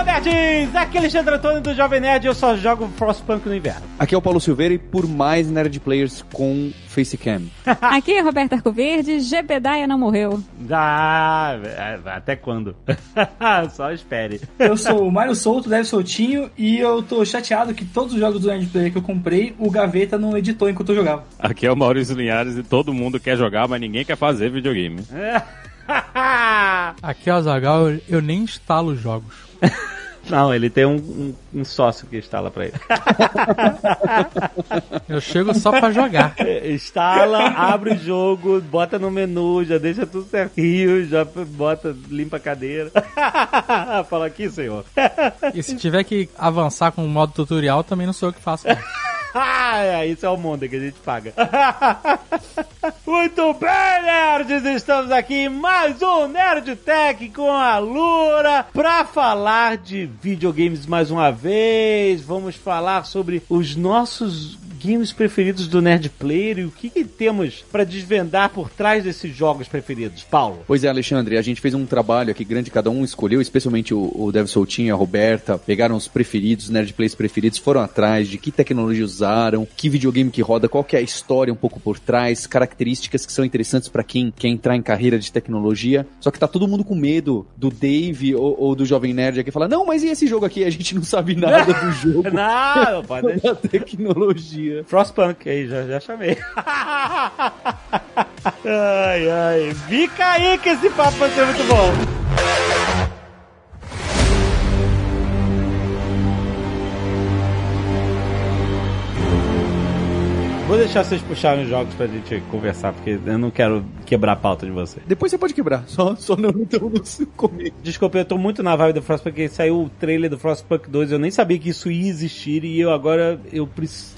Lada, nerds! Aqui é Alexandre Antônio do Jovem Nerd eu só jogo Frostpunk no inverno. Aqui é o Paulo Silveira e por mais Nerd Players com Facecam. Aqui é Roberta Arcoverde, Gebedaia não morreu. Ah, até quando? só espere. Eu sou o Mário Souto, Deve Soltinho, e eu tô chateado que todos os jogos do Nerd Player que eu comprei, o Gaveta não editou enquanto eu jogava. Aqui é o Maurício Linhares e todo mundo quer jogar, mas ninguém quer fazer videogame. Aqui é o Azagal, eu nem instalo jogos. Não, ele tem um, um, um, sócio que instala pra ele. Eu chego só pra jogar. Instala, abre o jogo, bota no menu, já deixa tudo certinho, já bota, limpa a cadeira. Fala aqui, senhor. E se tiver que avançar com o modo tutorial, também não sou eu que faço. ah, isso é o mundo que a gente paga. Muito bem, nerds! Estamos aqui em mais um Nerd Tech com a Lura pra falar de videogames mais uma vez. Vamos falar sobre os nossos games preferidos do Nerd Player e o que, que temos para desvendar por trás desses jogos preferidos, Paulo? Pois é, Alexandre, a gente fez um trabalho aqui grande, cada um escolheu, especialmente o, o Dev Soltinho, a Roberta, pegaram os preferidos, os Nerd Players preferidos, foram atrás de que tecnologia usaram, que videogame que roda, qual que é a história um pouco por trás, características que são interessantes para quem quer entrar em carreira de tecnologia. Só que tá todo mundo com medo do Dave ou, ou do Jovem Nerd aqui falar: "Não, mas e esse jogo aqui? A gente não sabe nada do jogo". não, pode da tecnologia. Frostpunk aí, já, já chamei. ai, ai. Fica aí que esse papo vai ser muito bom. Vou deixar vocês puxarem os jogos pra gente conversar, porque eu não quero quebrar a pauta de vocês. Depois você pode quebrar, só, só não então no começo. Desculpa, eu tô muito na vibe do Frostpunk, porque saiu o trailer do Frostpunk 2, eu nem sabia que isso ia existir e eu agora, eu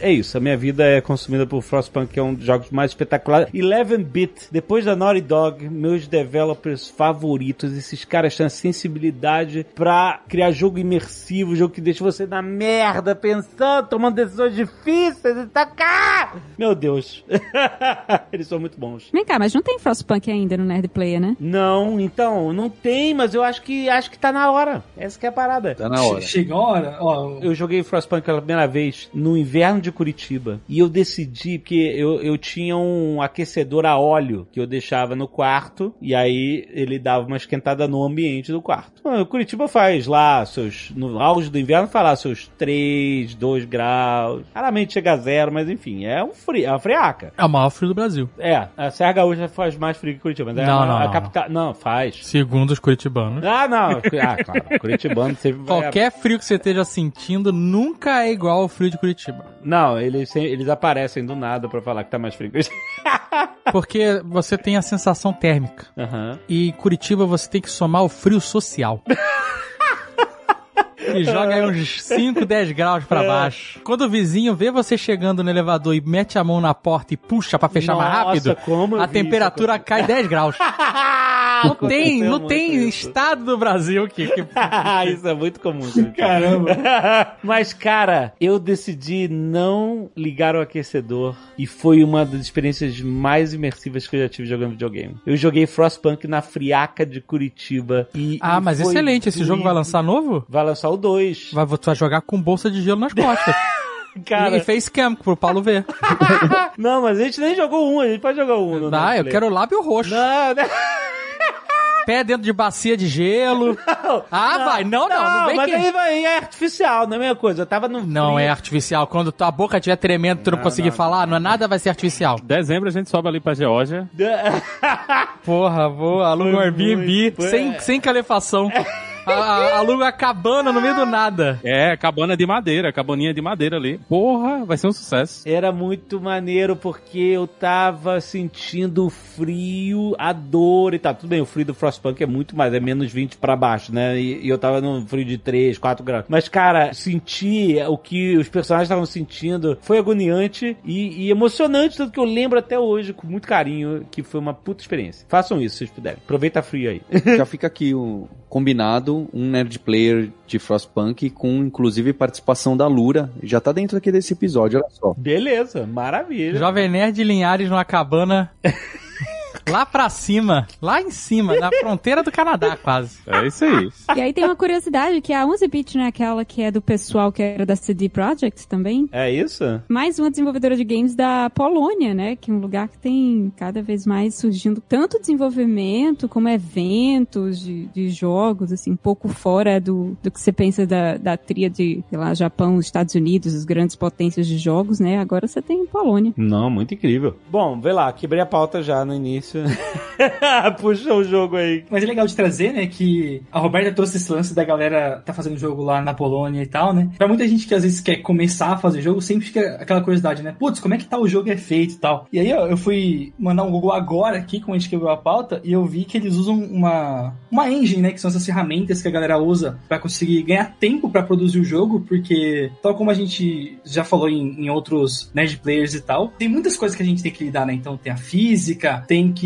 É isso, a minha vida é consumida por Frostpunk, que é um dos jogos mais espetaculares. 11-bit, depois da Naughty Dog, meus developers favoritos, esses caras têm a sensibilidade pra criar jogo imersivo, jogo que deixa você na merda, pensando, tomando decisões difíceis e tá cá! Meu Deus. Eles são muito bons. Vem cá, mas não tem Frostpunk ainda no Nerd Player, né? Não, então, não tem, mas eu acho que acho que tá na hora. Essa que é a parada. Tá na hora. Chega a hora, ó. Eu joguei Frostpunk pela primeira vez no inverno de Curitiba. E eu decidi que eu, eu tinha um aquecedor a óleo que eu deixava no quarto. E aí ele dava uma esquentada no ambiente do quarto. Então, Curitiba faz lá seus. No auge do inverno, faz lá seus 3, 2 graus. Raramente chega a zero, mas enfim, é um frio, é uma friaca. É o maior frio do Brasil. É, a Serra Gaúcha faz mais frio que Curitiba. Mas Não, é não, a não. capital. Não, faz. Segundo os curitibanos. Ah, não. Ah, claro. Curitibano sempre vai- Qualquer frio que você esteja sentindo nunca é igual ao frio de Curitiba. Não, eles, eles aparecem do nada pra falar que tá mais frio que. Porque você tem a sensação térmica. Aham. E em Curitiba você tem que somar o frio social. E joga aí uns 5, 10 graus pra baixo. Quando o vizinho vê você chegando no elevador e mete a mão na porta e puxa pra fechar mais Nossa, rápido, como eu a temperatura cai 10 graus. Não tem, não tem isso. estado do Brasil que, que Isso é muito comum. gente. Caramba. Mas, cara, eu decidi não ligar o aquecedor e foi uma das experiências mais imersivas que eu já tive jogando videogame. Eu joguei Frostpunk na friaca de Curitiba e. Ah, e mas excelente. Esse jogo vai lançar novo? Vai lançar o 2. Vai, tu vai jogar com bolsa de gelo nas costas. Cara, E fez cam pro Paulo ver. não, mas a gente nem jogou um, a gente pode jogar um. no Ah, eu Netflix. quero lábio roxo. Não, não. Pé dentro de bacia de gelo. Ah, vai. Não, não. Não, vem mas que... aí vai, é artificial, não é a mesma coisa. Eu tava no. Não frio. é artificial. Quando tua boca estiver tremendo e tu não, conseguir falar, não é nada vai ser artificial. Dezembro a gente sobe ali pra Geórgia. Porra, vou alugar um Airbnb sem, sem calefação. A- a- Aluga a cabana no meio do nada. É, cabana de madeira, cabaninha de madeira ali. Porra, vai ser um sucesso. Era muito maneiro porque eu tava sentindo o frio, a dor e tal. Tudo bem, o frio do Frostpunk é muito mais, é menos 20 pra baixo, né? E, e eu tava no frio de 3, 4 graus. Mas, cara, sentir o que os personagens estavam sentindo foi agoniante e, e emocionante, tanto que eu lembro até hoje com muito carinho que foi uma puta experiência. Façam isso se vocês puderem. Aproveita a frio aí. Já fica aqui o combinado um Nerd Player de Frostpunk com inclusive participação da Lura. Já tá dentro aqui desse episódio, olha só. Beleza, maravilha. Jovem Nerd Linhares numa cabana. Lá pra cima, lá em cima, na fronteira do Canadá, quase. É isso aí. E aí tem uma curiosidade, que a 11-bit não é aquela que é do pessoal que era da CD Projekt também? É isso? Mais uma desenvolvedora de games da Polônia, né? Que é um lugar que tem cada vez mais surgindo tanto desenvolvimento como eventos de, de jogos, assim, um pouco fora do, do que você pensa da, da tríade, sei lá, Japão, Estados Unidos, as grandes potências de jogos, né? Agora você tem Polônia. Não, muito incrível. Bom, vê lá, quebrei a pauta já no início. Puxa o jogo aí. Mas é legal de trazer, né, que a Roberta trouxe esse lance da galera tá fazendo jogo lá na Polônia e tal, né? Pra muita gente que às vezes quer começar a fazer jogo, sempre fica aquela curiosidade, né? Putz, como é que tal jogo é feito e tal. E aí ó, eu fui mandar um Google agora aqui, como a gente quebrou a pauta, e eu vi que eles usam uma, uma engine, né, que são essas ferramentas que a galera usa pra conseguir ganhar tempo pra produzir o jogo, porque tal como a gente já falou em, em outros Nerd Players e tal, tem muitas coisas que a gente tem que lidar, né? Então tem a física, tem que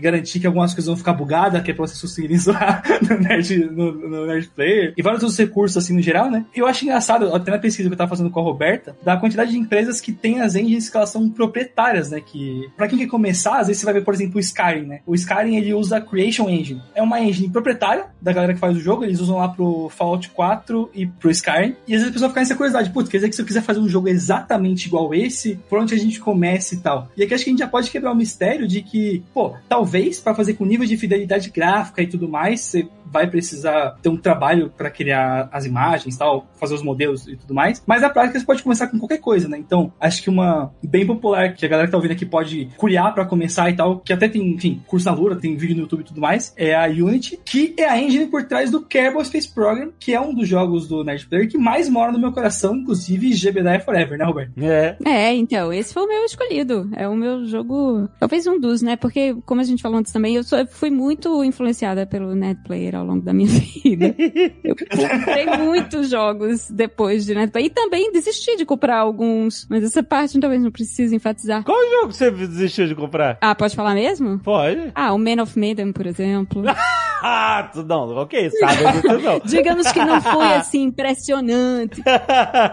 garantir que algumas coisas vão ficar bugadas, que é pra vocês conseguirem zoar no Nerd, no, no Nerd Player, e vários outros recursos assim no geral, né? E eu acho engraçado, até na pesquisa que eu tava fazendo com a Roberta, da quantidade de empresas que tem as engines que elas são proprietárias, né? Que pra quem quer começar, às vezes você vai ver, por exemplo, o Skyrim, né? O Skyrim ele usa a Creation Engine. É uma engine proprietária da galera que faz o jogo, eles usam lá pro Fallout 4 e pro Skyrim. E às vezes a pessoa fica nessa curiosidade, putz, quer dizer que se eu quiser fazer um jogo exatamente igual esse, por onde a gente começa e tal. E aqui acho que a gente já pode quebrar o mistério de que, pô, talvez para fazer com nível de fidelidade gráfica e tudo mais, você vai precisar ter um trabalho para criar as imagens, tal, fazer os modelos e tudo mais. Mas na prática você pode começar com qualquer coisa, né? Então, acho que uma bem popular que a galera que tá ouvindo aqui pode criar para começar e tal, que até tem, enfim, curso na Lura, tem vídeo no YouTube e tudo mais, é a Unity, que é a engine por trás do Kerbal Space Program, que é um dos jogos do Nerd Player que mais mora no meu coração, inclusive GBDA Forever, né, Roberto? É. É, então, esse foi o meu escolhido. É o meu jogo, talvez um dos, né? Porque, como a gente falou antes também, eu, sou, eu fui muito influenciada pelo Net Player ao longo da minha vida. Eu comprei muitos jogos depois de Net Player. E também desisti de comprar alguns. Mas essa parte talvez não precise enfatizar. Qual jogo você desistiu de comprar? Ah, pode falar mesmo? Pode. Ah, o Man of Maiden, por exemplo. Ah, não, ok, sabe disso não. Digamos que não foi assim impressionante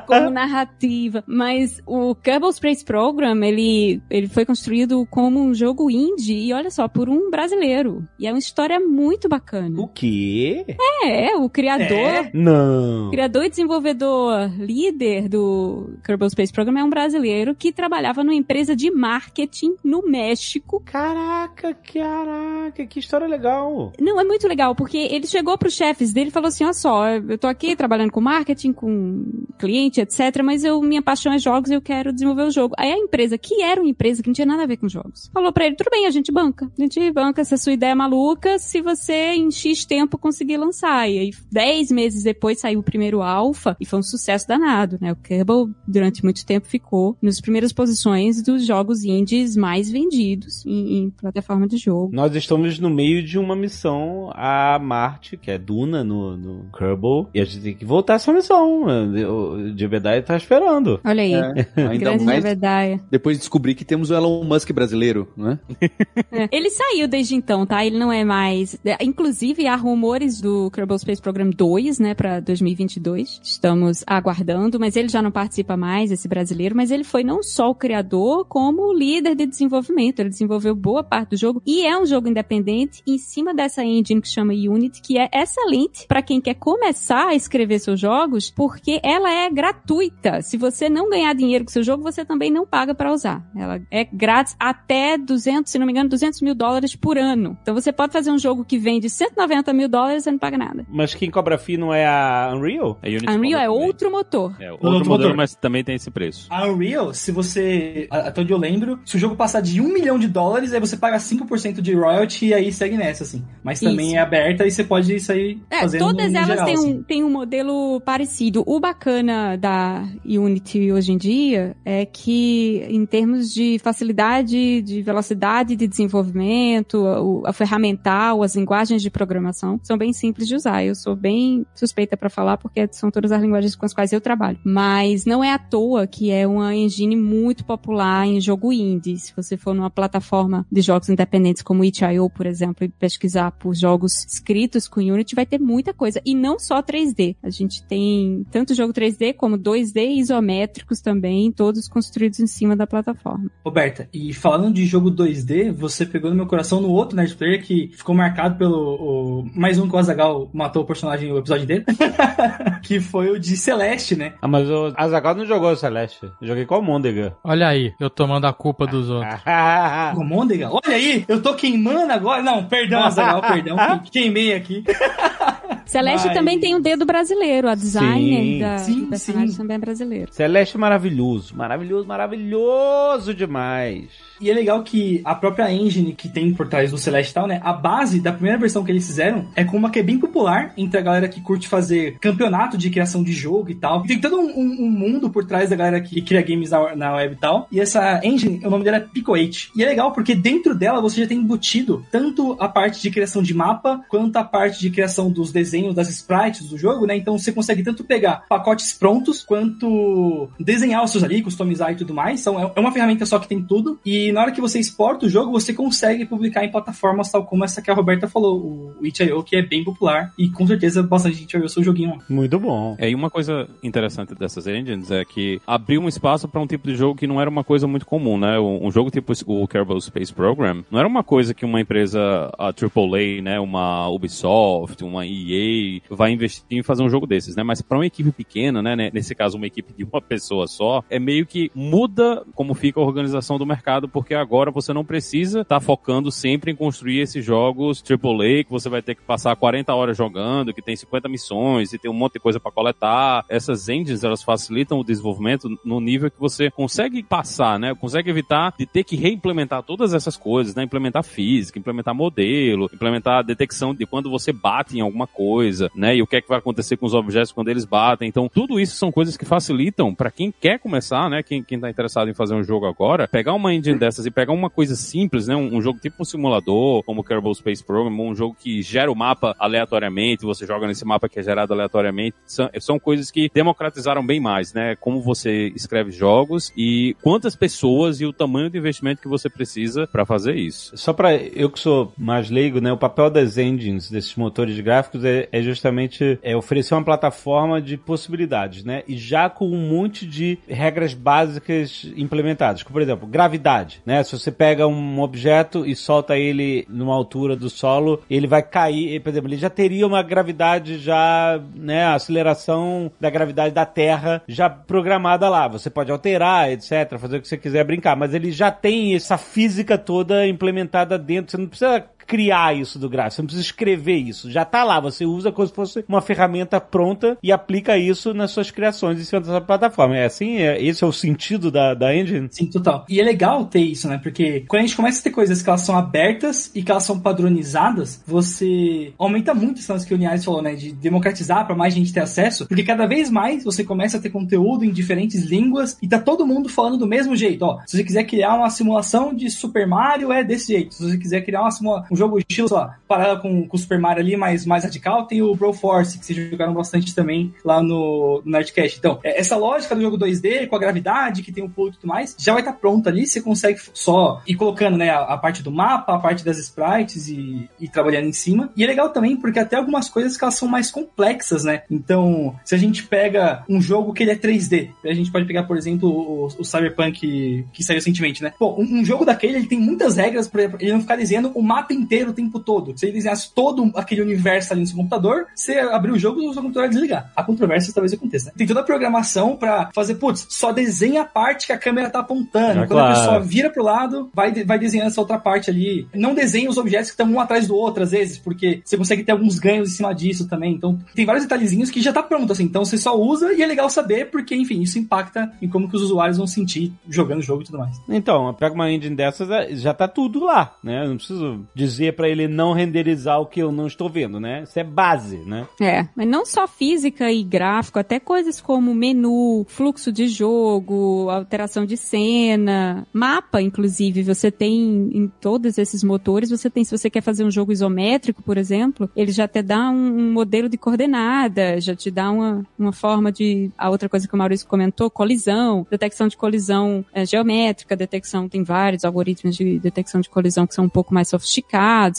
como narrativa, mas o Kerbal Space Program, ele, ele foi construído como um jogo indie e olha só, por um brasileiro. E é uma história muito bacana. O quê? É, o criador, É? Não. criador e desenvolvedor líder do Kerbal Space Program é um brasileiro que trabalhava numa empresa de marketing no México. Caraca, caraca, que história legal. Não, é muito legal, porque ele chegou pros chefes dele e falou assim, olha só, eu tô aqui trabalhando com marketing, com cliente, etc, mas eu, minha paixão é jogos e eu quero desenvolver o jogo. Aí a empresa, que era uma empresa que não tinha nada a ver com jogos, falou pra ele, tudo bem, a gente banca. A gente banca essa sua ideia maluca se você em X tempo conseguir lançar. E aí, dez meses depois saiu o primeiro alpha e foi um sucesso danado, né? O Kerbal, durante muito tempo, ficou nas primeiras posições dos jogos indies mais vendidos em, em plataforma de jogo. Nós estamos no meio de uma missão a Marte, que é Duna no, no Kerbal, e a gente tem que voltar essa missão. O Jebediah tá esperando. Olha aí, Ainda grande mais Jebediah. depois de descobrir que temos o Elon Musk brasileiro, não é? É. Ele saiu desde então, tá? Ele não é mais. é, Inclusive, há rumores do Kerbal Space Program 2, né, pra 2022. Estamos aguardando, mas ele já não participa mais, esse brasileiro. Mas ele foi não só o criador, como o líder de desenvolvimento. Ele desenvolveu boa parte do jogo e é um jogo independente em cima dessa engine que chama Unity, que é excelente pra quem quer começar a escrever seus jogos, porque ela é gratuita. Se você não ganhar dinheiro com seu jogo, você também não paga pra usar. Ela é grátis até 200, se não me engano, 200 mil dólares por ano. Então você pode fazer um jogo que vende 190 mil dólares e você não paga nada. Mas quem cobra fee não é a Unreal? A Unity A Unreal é também. outro motor. É, Outro outro modelo, motor. mas também tem esse preço. A Unreal, se você, a- até onde eu lembro, se o jogo passar de um milhão de dólares, aí você paga 5% de royalty e aí segue nessa, assim. Mas também Isso. é aberta e você pode sair É, fazendo todas elas geral, têm, assim. um, têm um modelo parecido. O bacana da Unity hoje em dia é que, em termos de facilidade, de velocidade de desenvolvimento, o- a ferramental, as linguagens de programação, são bem simples de usar. Eu sou bem suspeita para falar porque são todas as linguagens com as quais eu trabalho. Mas não é à toa que é uma engine muito popular em jogo indie. Se você for numa plataforma de jogos independentes como itch.io, por exemplo, e pesquisar por jogos jogos escritos com Unity, vai ter muita coisa. E não só 3D. A gente tem tanto jogo 3D como 2D isométricos também, todos construídos em cima da plataforma. Roberta, e falando de jogo 2D, você pegou no meu coração no outro Nerd Player que ficou marcado pelo o, mais um que o Azagal matou o personagem no episódio dele, que foi o de Celeste, né? Ah, mas o Azaghal não jogou o Celeste. Eu joguei com o Mondega. Olha aí, eu tomando a culpa dos outros. O Mondega? Olha aí, eu tô queimando agora. Não, perdão, Azagal, perdão. que- Queimei aqui. Celeste Mas- também tem o dedo brasileiro, a designer Sim. da, Sim, do personagem sim. também é brasileiro. Celeste é maravilhoso. Maravilhoso, maravilhoso demais. E é legal que a própria engine que tem por trás do Celeste tal, né? A base da primeira versão que eles fizeram é com uma que é bem popular entre a galera que curte fazer campeonato de criação de jogo e tal. Tem todo um, um- um mundo por trás da galera que cria games na, na web e tal. E essa engine, o nome dela é Pico 8. E é legal porque dentro dela você já tem embutido tanto a parte de criação de mapa, quanto a parte de criação dos desenhos, das sprites do jogo, né? Então você consegue tanto pegar pacotes prontos, quanto desenhar os seus ali, customizar e tudo mais. Então é- é uma ferramenta só que tem tudo. E na hora que você exporta o jogo, você consegue publicar em plataformas tal como essa que a Roberta falou, o itch.io, que é bem popular. E com certeza bastante gente vai ver o seu joguinho lá. Muito bom. É, e uma coisa interessante dessas engines é que abriu um espaço para um tipo de jogo que não era uma coisa muito comum, né? Um, um jogo tipo o Kerbal Space Program não era uma coisa que uma empresa a AAA, né, uma Ubisoft, uma EA vai investir em fazer um jogo desses, né? Mas para uma equipe pequena, né, né, nesse caso uma equipe de uma pessoa só, é meio que muda como fica a organização do mercado, porque agora você não precisa estar focando sempre em construir esses jogos AAA que você vai ter que passar 40 horas jogando, que tem 50 missões e tem um monte de coisa para coletar. Essas engines, elas facilitam o desenvolvimento no nível que você consegue passar, né? Consegue evitar de ter que reimplementar todas essas coisas, né? Implementar física, implementar modelo, implementar a detecção de quando você bate em alguma coisa, né? E o que é que vai acontecer com os objetos quando eles batem. Então, tudo isso são coisas que facilitam para quem quer começar, né? Quem, quem tá interessado em fazer um jogo agora, pegar uma engine dessas e pegar uma coisa simples, né? Um, um jogo tipo um simulador, como o Kerbal Space Program, um jogo que gera o mapa aleatoriamente, você joga nesse mapa que é gerado aleatoriamente. São, são coisas que democratizaram bem mais, né? Como você escreve jogos e quantas pessoas e o tamanho do investimento que você precisa para fazer isso. Só pra eu que sou mais leigo, né? O papel das engines, desses motores de gráficos, é, é justamente é, oferecer uma plataforma de possibilidades, né? E já com um monte de regras básicas implementadas. Como, por exemplo, gravidade, né? Se você pega um objeto e solta ele numa altura do solo, ele vai cair, por exemplo, ele já teria uma gravidade já, né? A aceleração da gravidade da Terra já programada lá. Você pode alterar, etc., fazer o que você quiser brincar, mas ele já tem essa física toda implementada dentro. Você não precisa criar isso do gráfico, você não precisa escrever isso, já tá lá, você usa como se fosse uma ferramenta pronta e aplica isso nas suas criações em cima dessa plataforma. É assim, é, esse é o sentido da, da engine? Sim, total. E é legal ter isso, né? Porque quando a gente começa a ter coisas que elas são abertas e que elas são padronizadas, você aumenta muito esse que o Nias falou, né? De democratizar para mais gente ter acesso, porque cada vez mais você começa a ter conteúdo em diferentes línguas e tá todo mundo falando do mesmo jeito. Ó, se você quiser criar uma simulação de Super Mario, é desse jeito. Se você quiser criar uma um jogo estilo, sei lá, parado com, com o Super Mario ali, mas mais radical, tem o Broforce, que vocês jogaram bastante também lá no, no Nerdcast. Então, é, essa lógica do jogo 2D, com a gravidade, que tem o pulo e tudo mais, já vai estar pronta ali, você consegue só ir colocando, né, a, a parte do mapa, a parte das sprites e, e trabalhando em cima. E é legal também, porque até algumas coisas que elas são mais complexas, né? Então, se a gente pega um jogo que ele é 3D, a gente pode pegar, por exemplo, o, o Cyberpunk que, saiu recentemente, né? Pô, um, um jogo daquele, ele tem muitas regras pra ele não ficar desenhando o mapa inteiro o tempo todo. Se ele desenhasse todo aquele universo ali no seu computador, você abrir o jogo e o seu computador ia desligar. A controvérsia talvez aconteça, né? Tem toda a programação pra fazer, putz, só desenha a parte que a câmera tá apontando. É Quando a claro. pessoa vira pro lado, vai, vai desenhando essa outra parte ali. Não desenha os objetos que estão um atrás do outro, às vezes, porque você consegue ter alguns ganhos em cima disso também. Então, tem vários detalhezinhos que já tá pronto, assim. Então, você só usa e é legal saber, porque, enfim, isso impacta em como que os usuários vão sentir jogando o jogo e tudo mais. Então, pega uma engine dessas, é, já tá tudo lá, né? Eu não preciso dizer pra ele não renderizar o que eu não estou vendo, né? Isso é base, né? É, mas não só física e gráfico, até coisas como menu, fluxo de jogo, alteração de cena, mapa, inclusive, você tem em todos esses motores, você tem, se você quer fazer um jogo isométrico, por exemplo, ele já te dá um, um modelo de coordenada, já te dá uma, uma forma de, a outra coisa que o Maurício comentou, colisão, detecção de colisão é, geométrica, detecção, tem vários algoritmos de detecção de colisão que são um pouco mais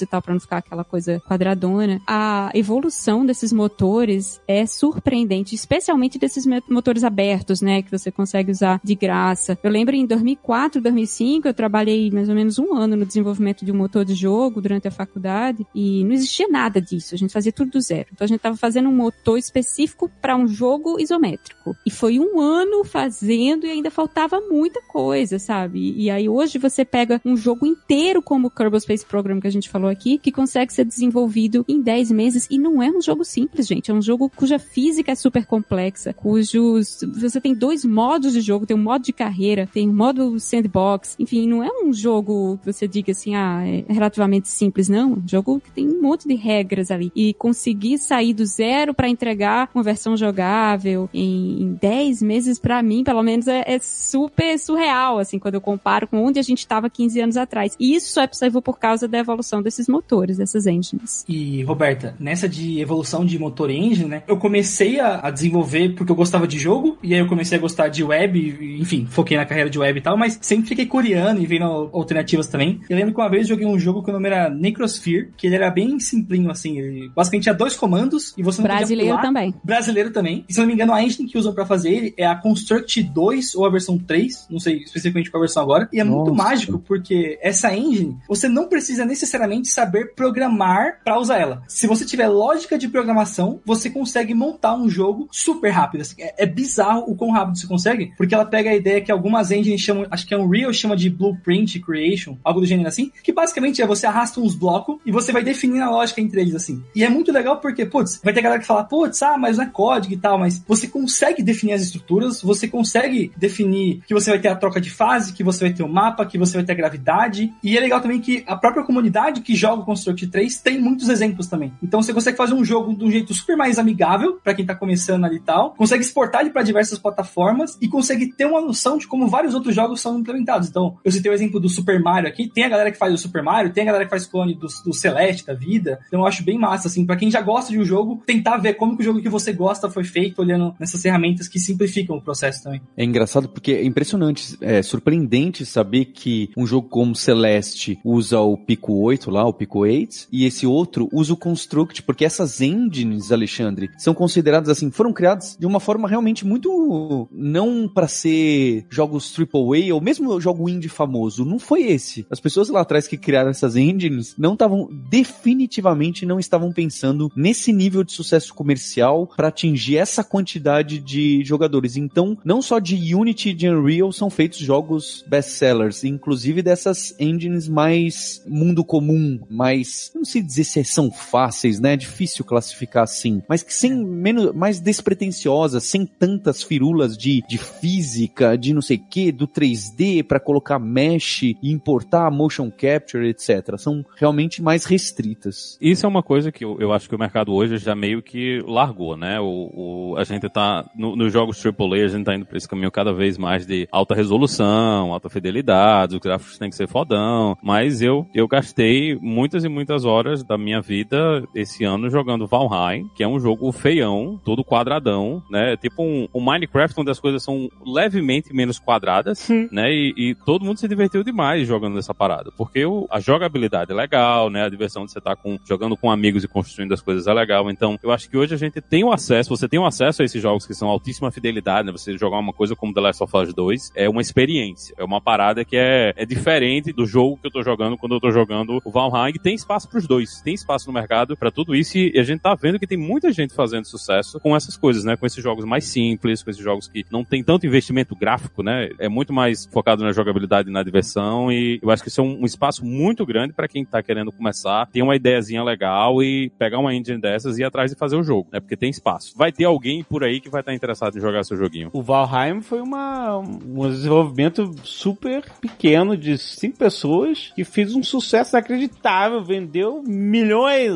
e tal, para não ficar aquela coisa quadradona. A evolução desses motores é surpreendente, especialmente desses motores abertos, né, que você consegue usar de graça. Eu lembro em 2004, 2005, eu trabalhei mais ou menos um ano no desenvolvimento de um motor de jogo durante a faculdade e não existia nada disso. A gente fazia tudo do zero. Então a gente estava fazendo um motor específico para um jogo isométrico. E foi um ano fazendo e ainda faltava muita coisa, sabe? E aí hoje você pega um jogo inteiro como o Kerbal Space Program que a gente falou aqui, que consegue ser desenvolvido em 10 meses e não é um jogo simples, gente. É um jogo cuja física é super complexa, cujos você tem dois modos de jogo, tem um modo de carreira, tem um modo sandbox, enfim, não é um jogo que você diga assim, ah, é relativamente simples, não. É um jogo que tem um monte de regras ali. E conseguir sair do zero para entregar uma versão jogável em, em 10 meses, para mim, pelo menos, é, é, super surreal, assim, quando eu comparo com onde a gente estava 15 anos atrás. E isso só é possível por causa da evolução desses motores, dessas engines. E, Roberta, nessa de evolução de motor engine, né, eu comecei a, a desenvolver porque eu gostava de jogo, e aí eu comecei a gostar de web, enfim, foquei na carreira de web e tal, mas sempre fiquei coreano e vendo alternativas também. Eu lembro que uma vez joguei um jogo que o nome era Necrosphere, que ele era bem simplinho, assim, ele basicamente tinha dois comandos e você não Brasileiro também. Brasileiro também. E se não me engano, a engine que usam para fazer ele é a Construct 2 ou a versão 3, não sei especificamente qual a versão agora. E é Nossa. muito mágico porque essa engine, você não precisa necessariamente saber programar para usar ela. Se você tiver lógica de programação, você consegue montar um jogo super rápido. Assim, é, é, bizarro o quão rápido você consegue, porque ela pega a ideia que algumas engines chamam, acho que é um Real chama de Blueprint Creation, algo do gênero assim, que basicamente é você arrasta uns blocos e você vai definir a lógica entre eles assim. E é muito legal porque, putz, vai ter galera que fala, putz, ah, mas não é código e tal, mas você consegue definir as estruturas, você consegue definir que você vai ter a troca de fase, que você vai ter o mapa, que você vai ter a gravidade. E é legal também que a própria comunidade que joga o Construct 3 tem muitos exemplos também. Então você consegue fazer um jogo de um jeito super mais amigável para quem tá começando ali e tal, consegue exportar ele para diversas plataformas e consegue ter uma noção de como vários outros jogos são implementados. Então, eu citei o exemplo do Super Mario aqui, tem a galera que faz o Super Mario, tem a galera que faz clone do, do Celeste da vida. Então eu acho bem massa, assim, para quem já gosta de um jogo, tentar ver como que o jogo que você gosta foi feito, olhando nessas ferramentas que simplificam o processo também. É engraçado porque é impressionante, é surpreendente saber que um jogo como Celeste usa o Pico 8 lá, o Pico 8, e esse outro usa o Construct, porque essas engines, Alexandre, são consideradas assim, foram criadas de uma forma realmente muito não para ser jogos AAA ou mesmo jogo indie famoso, não foi esse. As pessoas lá atrás que criaram essas engines não estavam definitivamente não estavam pensando nesse nível de sucesso comercial para atingir essa quantidade de jogadores. Então, não só de Unity e de Unreal são feitos jogos best-sellers, inclusive dessas engines mais mundo comum, mais, não sei dizer se são fáceis, né? É difícil classificar assim, mas que sem menos, mais despretensiosas, sem tantas firulas de, de física, de não sei o que, do 3D para colocar mesh e importar motion capture, etc. São realmente mais restritas. Isso é uma coisa que eu, eu acho que o mercado hoje já meio que largou, né? O, o a gente tá, no, nos jogos AAA, a gente tá indo pra esse caminho cada vez mais de alta resolução, alta fidelidade, os gráficos têm que ser fodão, mas eu, eu gastei muitas e muitas horas da minha vida esse ano jogando Valheim, que é um jogo feião, todo quadradão, né? Tipo um, um Minecraft onde as coisas são levemente menos quadradas, né? E, e, todo mundo se divertiu demais jogando essa parada, porque o, a jogabilidade é legal, né? A diversão de você estar tá com, jogando com amigos e construindo as coisas é legal. Então, eu acho que hoje a gente tem o acesso, você tem o acesso a esses jogos que são altíssima fidelidade, né? Você jogar uma coisa como The Last of Us 2 é uma experiência, é uma parada que é, é diferente do jogo que eu tô jogando quando eu tô jogando o Valheim. Tem espaço pros dois, tem espaço no mercado para tudo isso e a gente tá vendo que tem muita gente fazendo sucesso com essas coisas, né? Com esses jogos mais simples, com esses jogos que não tem tanto investimento gráfico, né? É muito mais focado na jogabilidade e na diversão e eu acho que isso é um, um espaço muito grande para quem tá querendo começar, ter uma ideiazinha legal e pegar uma engine dessas e ir atrás de fazer o jogo, né? Porque tem espaço. Vai ter alguém por aí que vai estar tá interessado em jogar seu joguinho. O Valheim foi uma, um desenvolvimento super pequeno de cinco pessoas que fez um sucesso inacreditável, vendeu milhões.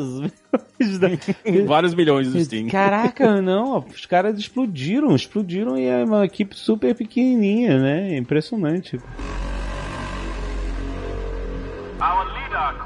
Vários milhões no Steam. Caraca, não, os caras explodiram, explodiram e é uma equipe super pequenininha, né? Impressionante. Our leader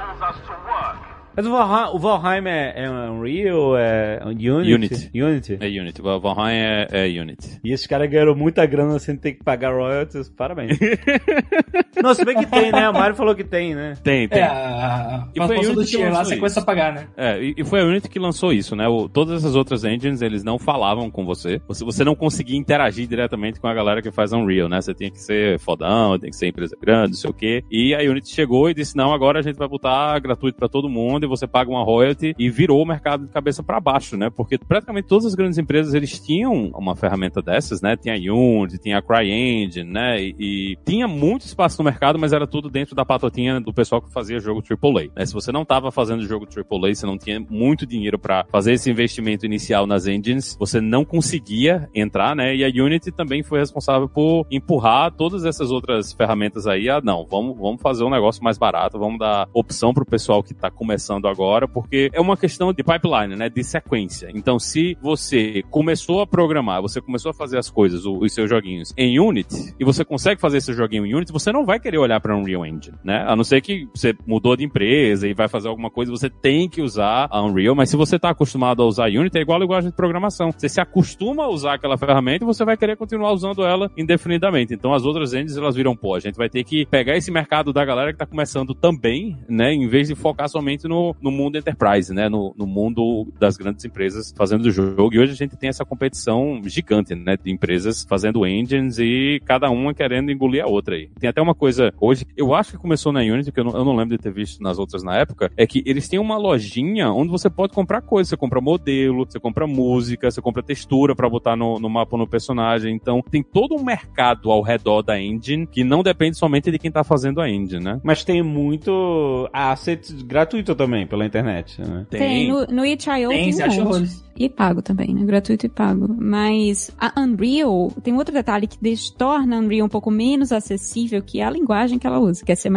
Mas o Valheim, o Valheim é, é Unreal? É Unity? Unity. Unity. É Unity. O Valheim é, é Unity. E esses caras ganharam muita grana sem ter que pagar royalties. Parabéns. Não, se bem que tem, né? O Mario falou que tem, né? Tem, tem. É, a E foi participação Unity do que tier lá, lançou você começa a isso. pagar, né? É, e, e foi a Unity que lançou isso, né? O- todas essas outras engines, eles não falavam com você. você. Você não conseguia interagir diretamente com a galera que faz Unreal, né? Você tinha que ser fodão, tem que ser empresa grande, não sei o quê. E a Unity chegou e disse, não, agora a gente vai botar gratuito pra todo mundo você paga uma royalty e virou o mercado de cabeça pra baixo, né? Porque praticamente todas as grandes empresas, eles tinham uma ferramenta dessas, né? Tinha a Unity, tinha a CryEngine, né? E, e tinha muito espaço no mercado, mas era tudo dentro da patotinha do pessoal que fazia jogo AAA. Né? Se você não estava fazendo jogo AAA, você não tinha muito dinheiro para fazer esse investimento inicial nas engines, você não conseguia entrar, né? E a Unity também foi responsável por empurrar todas essas outras ferramentas aí. Ah, não, vamos, vamos fazer um negócio mais barato, vamos dar opção pro pessoal que tá começando agora, porque é uma questão de pipeline, né? De sequência. Então, se você começou a programar, você começou a fazer as coisas, os seus joguinhos em Unity, e você consegue fazer esse joguinho em Unity, você não vai querer olhar para Unreal Engine, né? A não ser que você mudou de empresa e vai fazer alguma coisa, você tem que usar a Unreal, mas se você tá acostumado a usar Unity, é igual a linguagem de programação. Você se acostuma a usar aquela ferramenta e você vai querer continuar usando ela indefinidamente. Então as outras engines, elas viram, pô, a gente vai ter que pegar esse mercado da galera que tá começando também, né? Em vez de focar somente no, no mundo enterprise, né? No, no mundo das grandes empresas fazendo o jogo. E hoje a gente tem essa competição gigante, né? De empresas fazendo engines e cada uma querendo engolir a outra aí. Tem até uma coisa hoje, eu acho que começou na Unity, que eu não, eu não lembro de ter visto nas outras na época, é que eles têm uma lojinha onde você pode comprar coisas. Você compra modelo, você compra música, você compra textura pra botar no, no mapa no personagem. Então tem todo um mercado ao redor da engine que não depende somente de quem tá fazendo a engine, né? Mas tem muito asset gratuito também pela internet, né? Tem, no, no itch.io Tem, tem, um monte. E pago também, né? Gratuito e pago. Mas a Unreal tem outro detalhe que des- torna a Unreal um pouco menos acessível, que é a linguagem que ela usa, que é C++,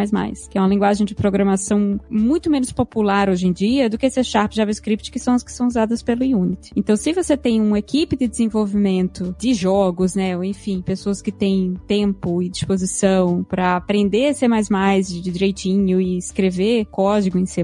que é uma linguagem de programação muito menos popular hoje em dia do que C Sharp e JavaScript, que são as que são usadas pelo Unity. Então, se você tem uma equipe de desenvolvimento de jogos, né, ou enfim, pessoas que têm tempo e disposição para aprender C++ de direitinho e escrever código em C++,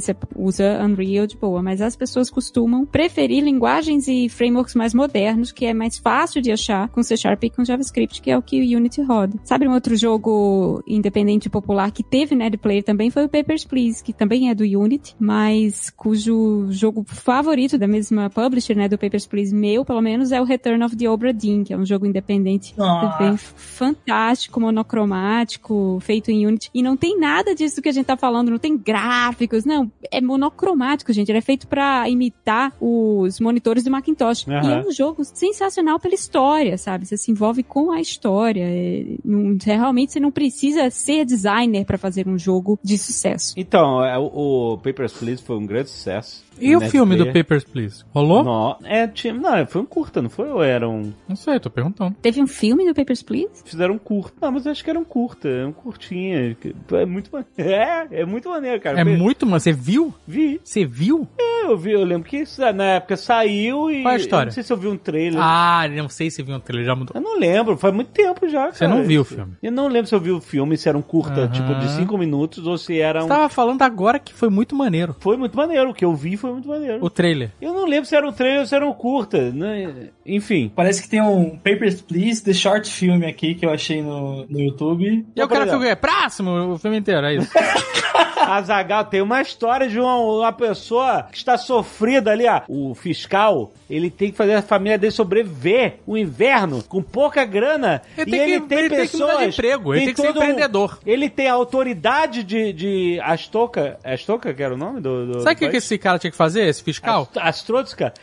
você usa Unreal de boa, mas as pessoas costumam preferir linguagens e frameworks mais modernos, que é mais fácil de achar com C Sharp e com JavaScript, que é o que o Unity roda. Sabe um outro jogo independente popular que teve Net Player também foi o Papers, Please, que também é do Unity, mas cujo jogo favorito da mesma publisher, né, do Papers, Please, meu, pelo menos, é o Return of the Obra Dinn, que é um jogo independente Ah. também fantástico, monocromático, feito em Unity. E não tem nada disso que a gente tá falando, não tem gráficos, não. É monocromático, gente. Ele é feito pra imitar os monitores do Macintosh. Aham. E é um jogo sensacional pela história, sabe? Você se envolve com a história. É, não- realmente você não precisa ser designer pra fazer um jogo de sucesso. Então, é, o, o Papers, Please foi um grande sucesso. E o filme do. Papers, Please? Rolou? Não, Não, é, tinha, não, foi um curta, não foi? Ou era um... sei, tô perguntando. Teve um filme do Papers, Please? Fizeram um curta. Não, mas eu acho que era um curta, um curtinha. É muito maneiro. É, é muito maneiro, cara. É muito, mano. Você viu? Vi. Você viu? É, eu vi, eu lembro que isso, na época saiu e... Qual é a história? eu Não sei se eu vi um trailer. Ah, não sei se viu um trailer, já mudou. Eu não lembro, faz muito tempo já, Você cara. não viu o filme? Eu não lembro se eu vi o filme, se era um curta, Aham. tipo, de 5 minutos, ou se era Você um... tava falando agora que foi muito maneiro. Foi muito maneiro, o que eu vi foi muito maneiro. O trailer. Eu não lembro se era um trailer ou se era um curta, né? Enfim. Parece que tem um Papers, Please, The Short Film aqui que eu achei no, no YouTube. E o cara por ficou, é próximo o filme inteiro, é isso. Azagal tem uma história de uma, uma pessoa que está sofrida ali, ó. O fiscal, ele tem que fazer a família dele sobreviver o inverno com pouca grana. Ele e tem ele que- tem ele tem que pessoas. de emprego, ele tem que ser todo um- empreendedor. ele tem a autoridade de, de Astoka. Astoka, que era o nome do. do Sabe o que, que esse cara tinha que fazer, esse fiscal? Ast-.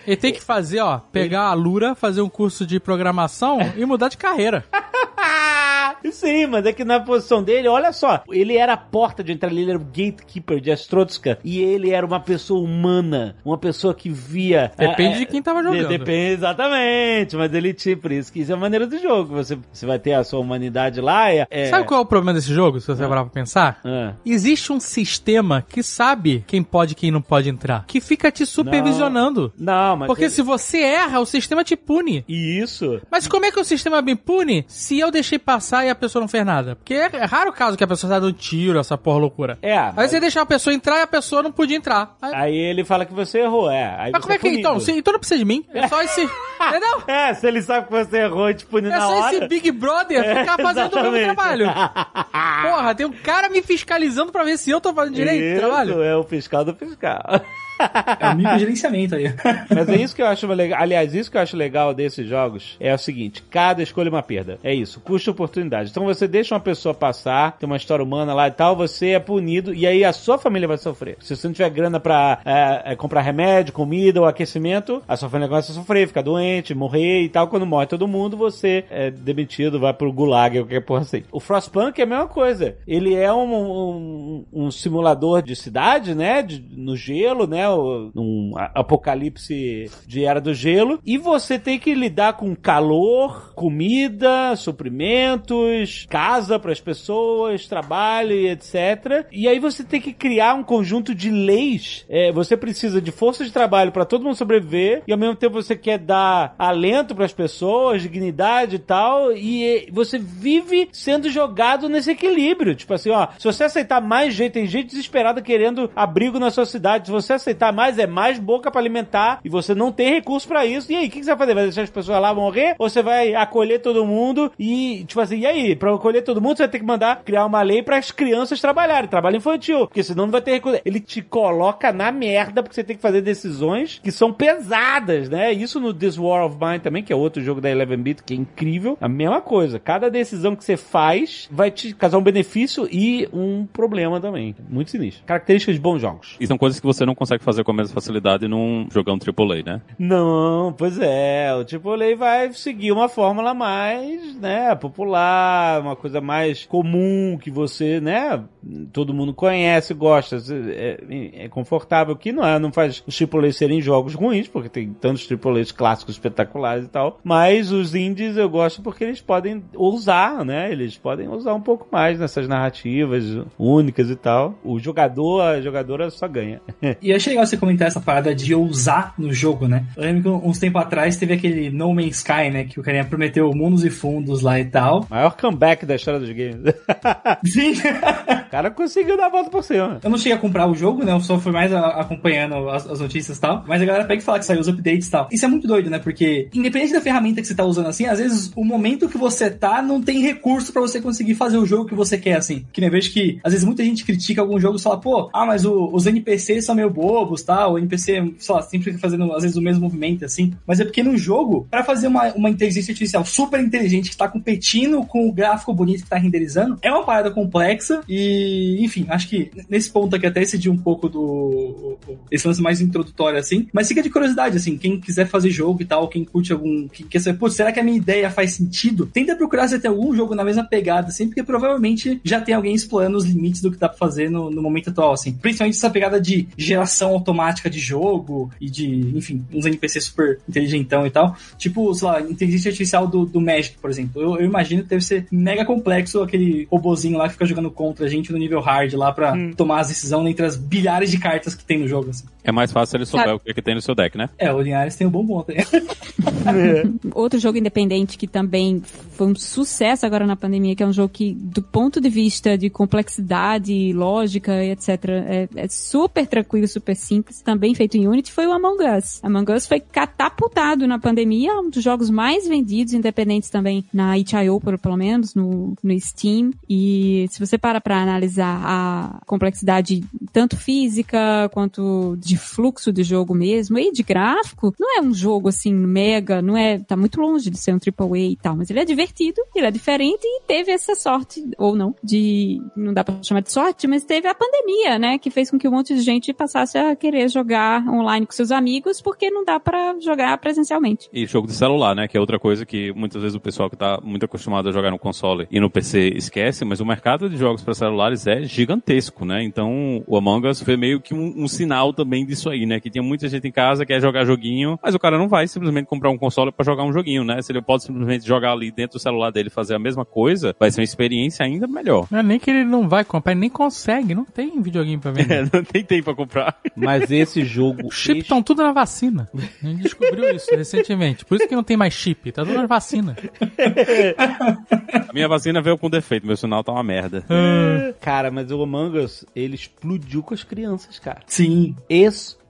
Ele tem que fazer, ó, pegar a Lura, fazer um curso de programação e mudar de carreira. Sim, mas é que na posição dele, olha só, ele era a porta de entrada, ele era o gatekeeper de Astrotska e ele era uma pessoa humana, uma pessoa que via. Depende é, de quem tava de- jogando. Depende, exatamente, mas ele tinha, por isso que isso é a maneira do jogo. Você, você vai ter a sua humanidade lá. É, é- Sabe qual é o problema desse jogo, se você parar pra pensar? Ah. Existe um sistema que sabe quem pode e quem não pode entrar, que fica te supervisionando. Não, mas. Porque ele- se você erra, o sistema te pune. Isso. Mas como é que o sistema me pune se eu deixei passar e a pessoa não fez nada? Porque é, é raro o caso que a pessoa sai do tiro, essa porra loucura. É. Aí você deixar a pessoa entrar e a pessoa não podia entrar. Aí, Aí ele fala que você errou, é. Aí mas como é que. punido. Então, se, então não precisa de mim. É só esse. Entendeu? É, se ele sabe que você errou te punir É na só hora. esse Big Brother É, ficar fazendo o mesmo trabalho. Porra, tem um cara me fiscalizando pra ver se eu tô fazendo direito o trabalho. É o fiscal do fiscal. É o microgerenciamento aí. Mas é isso que eu acho legal. Aliás, isso que eu acho legal desses jogos é o seguinte: cada escolha é uma perda. É isso, custa oportunidade. Então você deixa uma pessoa passar, tem uma história humana lá e tal, você é punido e aí a sua família vai sofrer. Se você não tiver grana pra é, é, comprar remédio, comida ou aquecimento, a sua família começa a sofrer, ficar doente, morrer e tal. Quando morre todo mundo, você é demitido, vai pro gulag ou qualquer porra assim. O Frostpunk é a mesma coisa. Ele é um, um, um simulador de cidade, né? De- no gelo, né? O- Um apocalipse de era do gelo. E você tem que lidar com calor, comida, suprimentos, casa para as pessoas, trabalho e etc. E aí você tem que criar um conjunto de leis. É, você precisa de força de trabalho para todo mundo sobreviver e ao mesmo tempo você quer dar alento para as pessoas, dignidade e tal. E você vive sendo jogado nesse equilíbrio. Tipo assim, ó, se você aceitar mais gente, tem gente desesperada querendo abrigo na sua cidade. Se você aceitar mais, é mais boca para alimentar e você não tem recurso para isso. E aí, o que, que você vai fazer? Vai deixar as pessoas lá morrer? Ou você vai acolher todo mundo e, tipo assim, e aí, pra acolher todo mundo, você vai ter que mandar criar uma lei para as crianças trabalharem, trabalho infantil, porque senão não vai ter recurso. Ele te coloca na merda porque você tem que fazer decisões que são pesadas, né? Isso no This War of Mine também, que é outro jogo da 11-bit, que é incrível. A mesma coisa. Cada decisão que você faz vai te causar um benefício e um problema também. Muito sinistro. Características de bons jogos. E são coisas que você não consegue fazer com a mesma facilidade num jogão AAA, né? Não, pois é. O AAA vai seguir uma fórmula mais, né, popular, uma coisa mais comum que você, né, todo mundo conhece, gosta, é, é confortável. Que não é, não faz os AAA serem jogos ruins, porque tem tantos AAAs clássicos espetaculares e tal. Mas os indies eu gosto porque eles podem ousar, né? Eles podem usar um pouco mais nessas narrativas únicas e tal. O jogador, a jogadora só ganha. E eu achei legal você comentar essa parada de ousar no jogo, né? Eu lembro que uns tempos atrás teve aquele No Man's Sky, né? Que o carinha prometeu mundos e fundos lá e tal. Maior comeback da história dos games. Sim. O cara conseguiu dar a volta por cima. Eu não cheguei a comprar o jogo, né? Eu só fui mais acompanhando as, as notícias e tal. Mas a galera pega e fala que saiu os updates e tal. Isso é muito doido, né? Porque, independente da ferramenta que você tá usando assim, às vezes o momento que você tá não tem recurso pra você conseguir fazer o jogo que você quer, assim. Que nem eu vejo que, às vezes, muita gente critica alguns jogos e fala, pô, ah, mas o- os NPCs são meio bobos, tá? O NPC, sei sempre fazendo, às vezes, o mesmo movimento, assim. Mas é porque no jogo, pra fazer uma, uma inteligência artificial super inteligente que tá competindo com o gráfico bonito que tá renderizando, é uma parada complexa e, enfim, acho que nesse ponto aqui até excedi um pouco do esse lance mais introdutório, assim. Mas fica de curiosidade, assim, quem quiser fazer jogo e tal, quem curte algum. Quem quer saber, será que a minha ideia faz sentido? Tenta procurar se tem algum jogo na mesma pegada, assim, porque provavelmente já tem alguém explorando os limites do que dá pra fazer no, no momento atual, assim. Principalmente essa pegada de geração automática de jogo e de, enfim, uns NPCs super inteligentão e tal. Tipo, sei lá, inteligência artificial do, do Magic, por exemplo. Eu, eu imagino que deve ser mega complexo aquele robozinho lá que fica jogando contra a gente no nível hard lá pra tomar as decisões entre as bilhares de cartas que tem no jogo, assim. É mais fácil ele souber Sabe- o que, que tem no seu deck, né? É, o Linhares tem um bom ponto aí. Outro jogo independente que também foi um sucesso agora na pandemia, que é um jogo que, do ponto de vista de complexidade, lógica e etc., é, é super tranquilo, super simples, também feito em Unity, foi o Among Us. Among Us foi catapultado na pandemia, um dos jogos mais vendidos, independentes também na itch.io, pelo, menos, no, no Steam. E se você para pra analisar a complexidade tanto física quanto de fluxo de jogo mesmo e de gráfico, não é um jogo assim mega, não é, tá muito longe de ser um AAA e tal, mas ele é divertido, ele é diferente e teve essa sorte, ou não, de, não dá pra chamar de sorte, mas teve a pandemia, né, que fez com que um monte de gente passasse a querer jogar online com seus amigos porque não dá pra jogar presencialmente. E jogo de celular, né? Que é outra coisa que muitas vezes o pessoal que tá muito acostumado a jogar no console e no PC esquece, mas o mercado de jogos para celulares é gigantesco, né? Então o Among Us foi meio que um, um sinal também disso aí, né? Que tinha muita gente em casa que quer jogar joguinho, mas o cara não vai simplesmente comprar um console para jogar um joguinho, né? Se ele pode simplesmente jogar ali dentro do celular dele e fazer a mesma coisa, vai ser uma experiência ainda melhor. Não é nem que ele não vai comprar, ele nem consegue, não tem videogame pra vender. É, não tem tempo pra comprar. Mas esse jogo. O chip estão tudo na vacina. A gente descobriu isso recentemente. Por isso que não tem mais chip, tá tudo na vacina. A minha vacina veio com defeito, meu sinal tá uma merda. Cara, mas o Among Us, ele explodiu com as crianças, cara. Sim. Explodiu.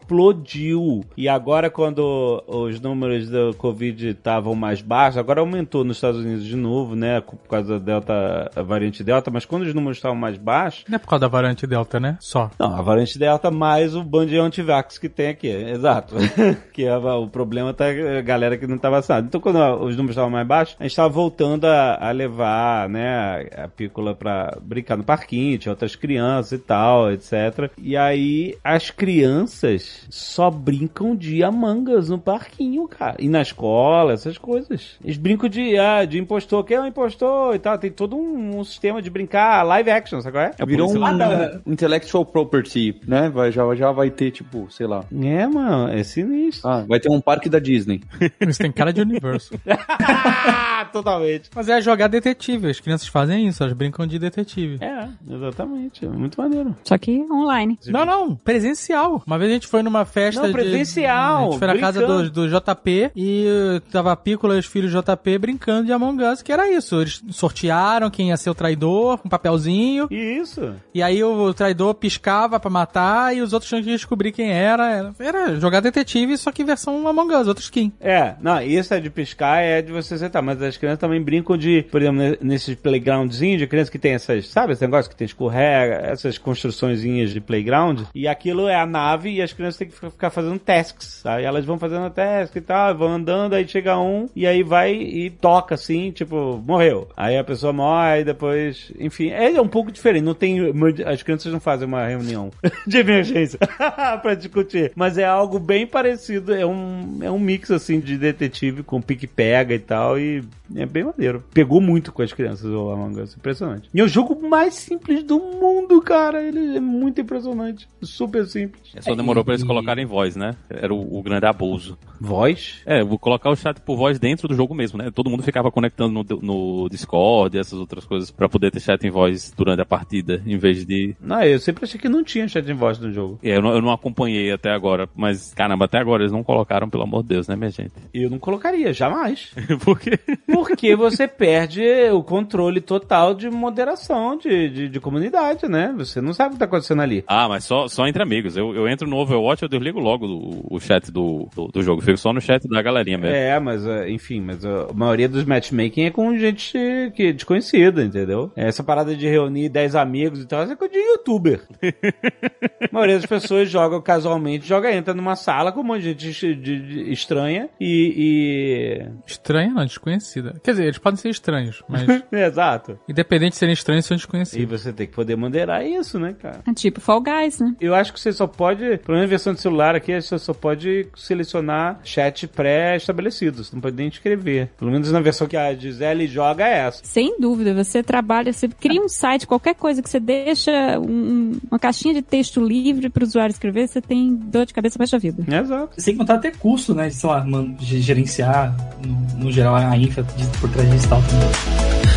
E agora, quando os números do Covid estavam mais baixos, agora aumentou nos Estados Unidos de novo, né? Por causa da Delta, variante Delta, mas quando os números estavam mais baixos. Não é por causa da variante Delta, né? Só. Não, a variante Delta mais o band de antivax que tem aqui, exato. que é, o problema tá a galera que não tá vacinada. Então, quando os números estavam mais baixos, a gente tava voltando a, a levar, né, a, a pícola pra brincar no parquinho, tinha outras crianças e tal, etc. E aí, as crianças só brincam de Among Us no parquinho, cara. E na escola, essas coisas. Eles brincam de, ah, de impostor, quem é o impostor e tal. Tem todo um, um sistema de brincar live action, sabe qual é? Virou um, Ah, intellectual property, né? Vai, já, já vai ter, tipo, sei lá. É, mano, é sinistro. Ah, vai ter um parque da Disney. Isso tem cara de universo. Totalmente. Mas é jogar detetive. As crianças fazem isso, elas brincam de detetive. É, exatamente. É muito maneiro. Só que online. Não, não, presencial. Uma vez a gente foi numa festa Não, de- presencial, a gente foi na casa do, do JP e uh, tava a Pícola e os filhos do JP brincando de Among Us, que era isso. Eles sortearam quem ia ser o traidor, com um papelzinho. Isso. E aí o traidor piscava pra matar e os outros tinham que descobrir quem era. Era, jogar detetive, só que versão Among Us, outro skin. É, não, isso é de piscar, é de você sentar, mas as crianças também brincam de, por exemplo, ne- nesses playgroundzinhos de crianças que tem essas, sabe, esse negócio que tem escorrega, essas construçõezinhas de playground, e aquilo é a nave e as crianças têm que ficar- fazendo tasks, aí elas vão fazendo task e tal, vão andando, aí chega um, e aí vai e toca assim, tipo, morreu. Aí a pessoa morre, e depois, enfim, é um pouco diferente, não tem, as crianças não fazem uma reunião de emergência pra discutir, mas é algo bem parecido, é um, é um mix assim de detetive com pique-pega e tal, e é bem maneiro. Pegou muito com as crianças o Among Us, impressionante. E é o jogo mais simples do mundo, cara, ele é muito impressionante, super simples. Só demorou pra eles colocarem voz, né? Era o, o grande abuso. Voz? É, vou colocar o chat por voz dentro do jogo mesmo, né? Todo mundo ficava conectando no, no Discord e essas outras coisas pra poder ter chat em voz durante a partida, em vez de. Não, eu sempre achei que não tinha chat em voz no jogo. É, eu, não, eu não acompanhei até agora, mas caramba, até agora eles não colocaram, pelo amor de Deus, né, minha gente? Eu não colocaria, jamais. Por quê? Porque você perde o controle total de moderação de, de, de comunidade, né? Você não sabe o que tá acontecendo ali. Ah, mas só, só entre amigos. Eu, eu entro no Overwatch, eu desligo logo o, o chat do, do, do jogo. Fico só no chat da galerinha mesmo. É, mas uh, enfim, mas a maioria dos matchmaking é com gente que é desconhecida, entendeu? Essa parada de reunir 10 amigos e tal, essa é coisa de youtuber. a maioria das pessoas joga casualmente, joga, entra numa sala com um monte de gente de- de- estranha e. Estranha, não, desconhecida. Quer dizer, eles podem ser estranhos, mas e... Exato. independente de serem estranhos, são E desconhecidos. você tem que poder moderar isso, né, cara? É tipo Fall Guys, né? Eu acho que você só pode, pelo menos versão de celular aqui, você só pode selecionar chat pré-estabelecidos. Você não pode nem escrever. Pelo menos na versão que a Gisele joga é essa. Sem dúvida, você trabalha, você cria um site, qualquer coisa que você deixa um- uma caixinha de texto livre para o usuário escrever, você tem dor de cabeça para a vida. Exato. Sem contar até custo, né? De, sei lá, man- de gerenciar, no, no geral, a infra de, por trás disso e tal também.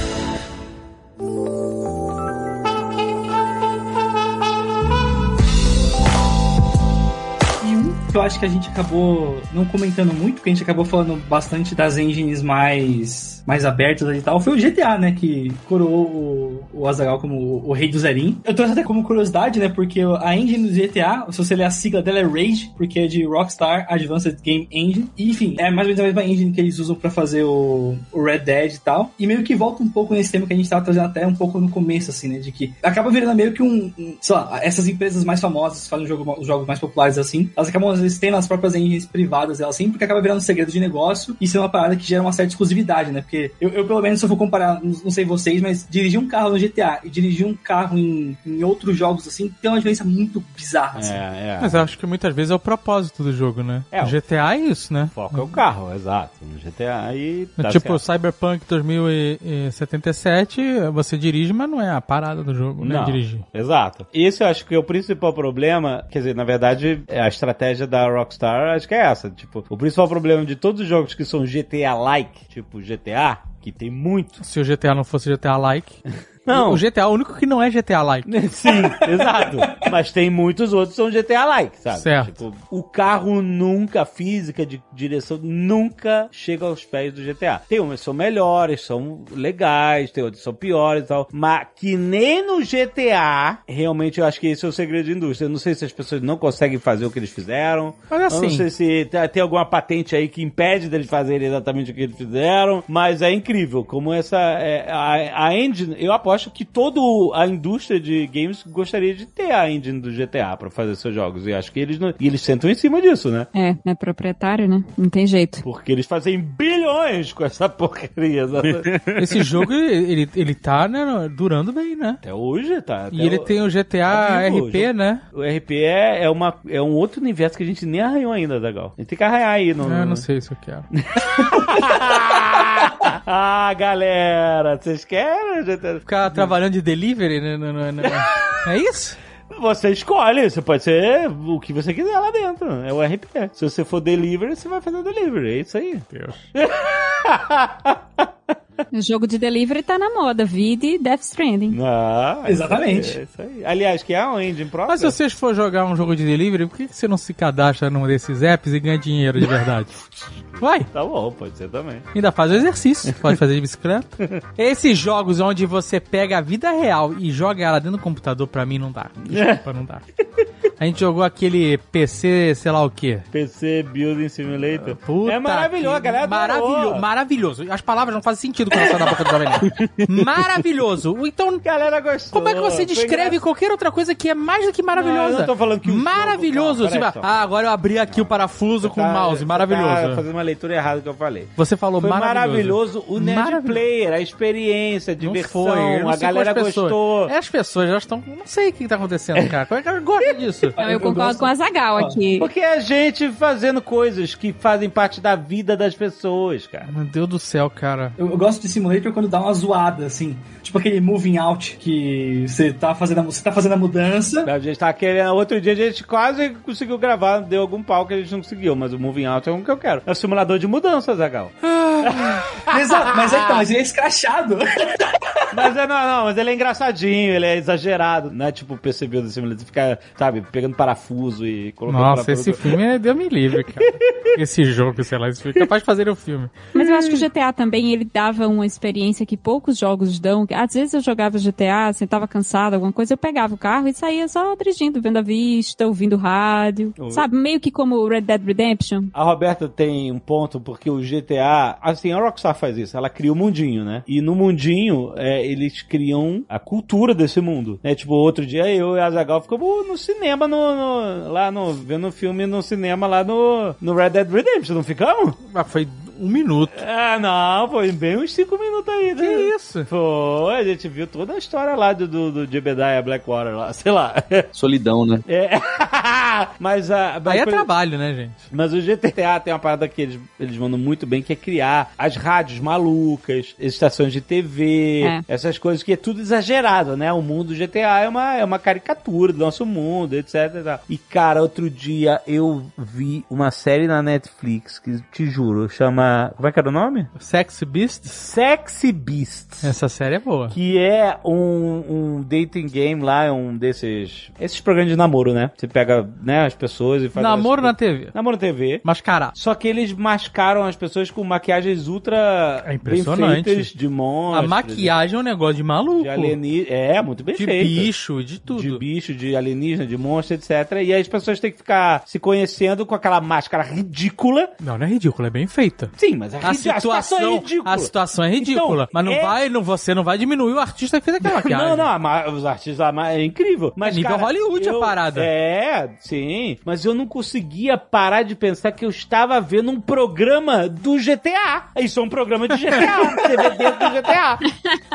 Eu acho que a gente acabou não comentando muito, porque a gente acabou falando bastante das engines mais, mais abertas e tal, foi o GTA, né? Que coroou o, o Azaghal como o, o rei do Zerin. Eu trouxe até como curiosidade, né? Porque a engine do GTA, se você ler a sigla dela é Rage, porque é de Rockstar Advanced Game Engine. E, enfim, é mais ou menos a mesma engine que eles usam pra fazer o, o Red Dead e tal. E meio que volta um pouco nesse tema que a gente tava trazendo até um pouco no começo, assim, né? De que acaba virando meio que um, um sei lá, essas empresas mais famosas fazem jogo, os jogos mais populares assim, elas acabam às vezes tendo as próprias engines privadas delas assim, porque acaba virando um segredo de negócio e sendo uma parada que gera uma certa exclusividade, né? Porque eu, eu, pelo menos, se eu for comparar, não, não sei vocês, mas dirigir um carro no GTA e dirigir um carro em, em outros jogos assim, tem uma diferença muito bizarra, assim. É, é. Mas eu acho que muitas vezes é o propósito do jogo, né? É, O GTA é isso, né? O foco é o carro, exato. No GTA aí. Tá tipo, certo. Cyberpunk 2077, você dirige, mas não é a parada do jogo, né? Não, Dirigir. exato. Esse eu acho que é o principal problema, quer dizer, na verdade, é a estratégia da Rockstar, acho que é essa. Tipo, o principal problema de todos os jogos que são GTA-like, tipo GTA, que tem muito, Se o GTA não fosse GTA-like, Não. O GTA é o único que não é GTA-like. Sim, exato. Mas tem muitos outros que são GTA-like, sabe? Certo. Tipo, o carro nunca, a física de direção, nunca chega aos pés do GTA. Tem umas que são melhores, são legais, tem outras que são piores e tal. Mas que nem no GTA, realmente eu acho que esse é o segredo da indústria. Eu não sei se as pessoas não conseguem fazer o que eles fizeram. Mas Eu não assim- sei se tem- tem alguma patente aí que impede deles fazerem exatamente o que eles fizeram. Mas é incrível como essa. é, a, a engine, eu aposto que toda a indústria de games gostaria de ter a engine do GTA pra fazer seus jogos. E acho que eles não, e eles sentam em cima disso, né? É, é proprietário, né? Não tem jeito. Porque eles fazem bilhões com essa porcaria. Esse jogo, ele, ele, tá né, durando bem, né? Até hoje, tá? Até E ele o- tem o GTA tá vivo, RP, jogo. né? O RP é, é, uma, é um outro universo que a gente nem arranhou ainda, Zagal. A gente tem que arranhar aí. No, Eu não sei se eu quero. ah, galera, vocês querem? Ficar trabalhando de delivery, né? Não, não, não. É isso? Você escolhe, você pode ser o que você quiser lá dentro. É o RP. Se você for delivery, você vai fazer delivery. É isso aí. Deus. O jogo de delivery tá na moda. Vide Death Stranding. Ah, é Exatamente. isso aí, É isso aí. Aliás, que é um engine próprio. Mas se vocês for jogar um jogo de delivery, por que que você não se cadastra num desses apps e ganha dinheiro de verdade? Vai! Tá bom, pode ser também. Ainda faz o exercício, pode fazer de bicicleta. Esses jogos onde você pega a vida real e joga ela dentro do computador, pra mim não dá. Desculpa, não dá. A gente jogou aquele PC, sei lá o quê. PC Building Simulator. Puta é maravilhoso, que- galera. Maravilhoso, maravilhoso. As palavras não fazem sentido quando sai da boca do Jovem Nerd. Maravilhoso. Então, Galera gostou. como é que você Foi descreve qualquer outra coisa que é mais do que maravilhosa? Não, eu não tô falando que o jogo- Maravilhoso. Não, só. ah, agora eu abri aqui o parafuso com o Tá- mouse. você Maravilhoso. Tá fazendo uma leitura errada do que eu falei. Você falou Foi maravilhoso, o Nerd Maravilhoso. Player, a experiência, a Não diversão, foi, eu não a galera gostou. É, as pessoas já estão. Não sei o que tá acontecendo, cara. Como é que ela gosta disso? Então, eu, eu concordo com a Zagal aqui. Porque é a gente fazendo coisas que fazem parte da vida das pessoas, cara. Meu Deus do céu, cara. Eu, eu gosto de simulator quando dá uma zoada, assim. Tipo aquele moving out que você tá fazendo a, você tá fazendo a mudança. A gente tá querendo. Outro dia a gente quase conseguiu gravar, deu algum pau que a gente não conseguiu, mas o Moving Out é um que eu quero. É o simulador de mudança, Zagal. Exato, mas é então, mas ele é escrachado. Mas é, não, não, mas ele é engraçadinho, ele é exagerado, não é tipo perceber do simulador, você fica, sabe, pegando parafuso e colocando Nossa, parafuso. esse filme é Deus me livre, cara. Esse jogo, sei lá, isso foi capaz de fazer o filme. Mas eu acho que o GTA também, ele dava uma experiência que poucos jogos dão. Às vezes eu jogava GTA, assim, tava cansado, alguma coisa, eu pegava o carro e saía só dirigindo, vendo a vista, ouvindo rádio. Sabe, meio que como o Red Dead Redemption. A Roberta tem um ponto porque o GTA, assim, a Rockstar faz isso, ela cria o mundinho, né? E no mundinho, é, eles criam a cultura desse mundo, né? Tipo, outro dia eu e a Zagal ficamos no cinema, no, no- lá no, vendo filme no cinema lá no, no Red Dead Redemption, não ficamos? Ah, foi um minuto. Ah, não, foi bem uns 5 minutos aí, né? Que isso? Foi, a gente viu toda a história lá do, do, do Jebediah Blackwater lá, sei lá. Solidão, né? É. mas a. Aí é mas- trabalho, né, gente? mas o GTA tem uma parada que eles, eles mandam muito bem, que é criar as rádios malucas, as estações de TV, É. essas coisas que é tudo exagerado, né? O mundo do GTA é uma, é uma caricatura do nosso mundo, etc. E, tal. e, cara, outro dia eu vi uma série na Netflix que, te juro, chama. Como é que era o nome? Sex Beasts? Sexy Beasts. Essa série é boa. Que é um, um dating game lá, um desses. Esses programas de namoro, né? Você pega, né, as pessoas e faz. Namoro na as- TV. Namoro na TV. Mascarar. Só que eles mascaram as pessoas com maquiagens ultra É impressionante. bem feitas de monstros. A maquiagem é um negócio de maluco. de alienígena. É, muito bem De feita. bicho, de tudo. De bicho, de alienígena, de monstro, etc. E aí as pessoas têm que ficar se conhecendo com aquela máscara ridícula. Não, não é ridículo, é bem feita. Sim, mas a, A situação é ridícula. a situação é ridícula. Então, mas não é- vai, não, você não vai diminuir o artista que fez aquela maquiagem. Não, não, a os artistas a é incrível. Mas, É nível cara, Hollywood a eu- parada. É, sim. Mas eu não conseguia parar de pensar que eu estava vendo um programa do GTA. Isso é um programa de GTA. TV dentro do GTA.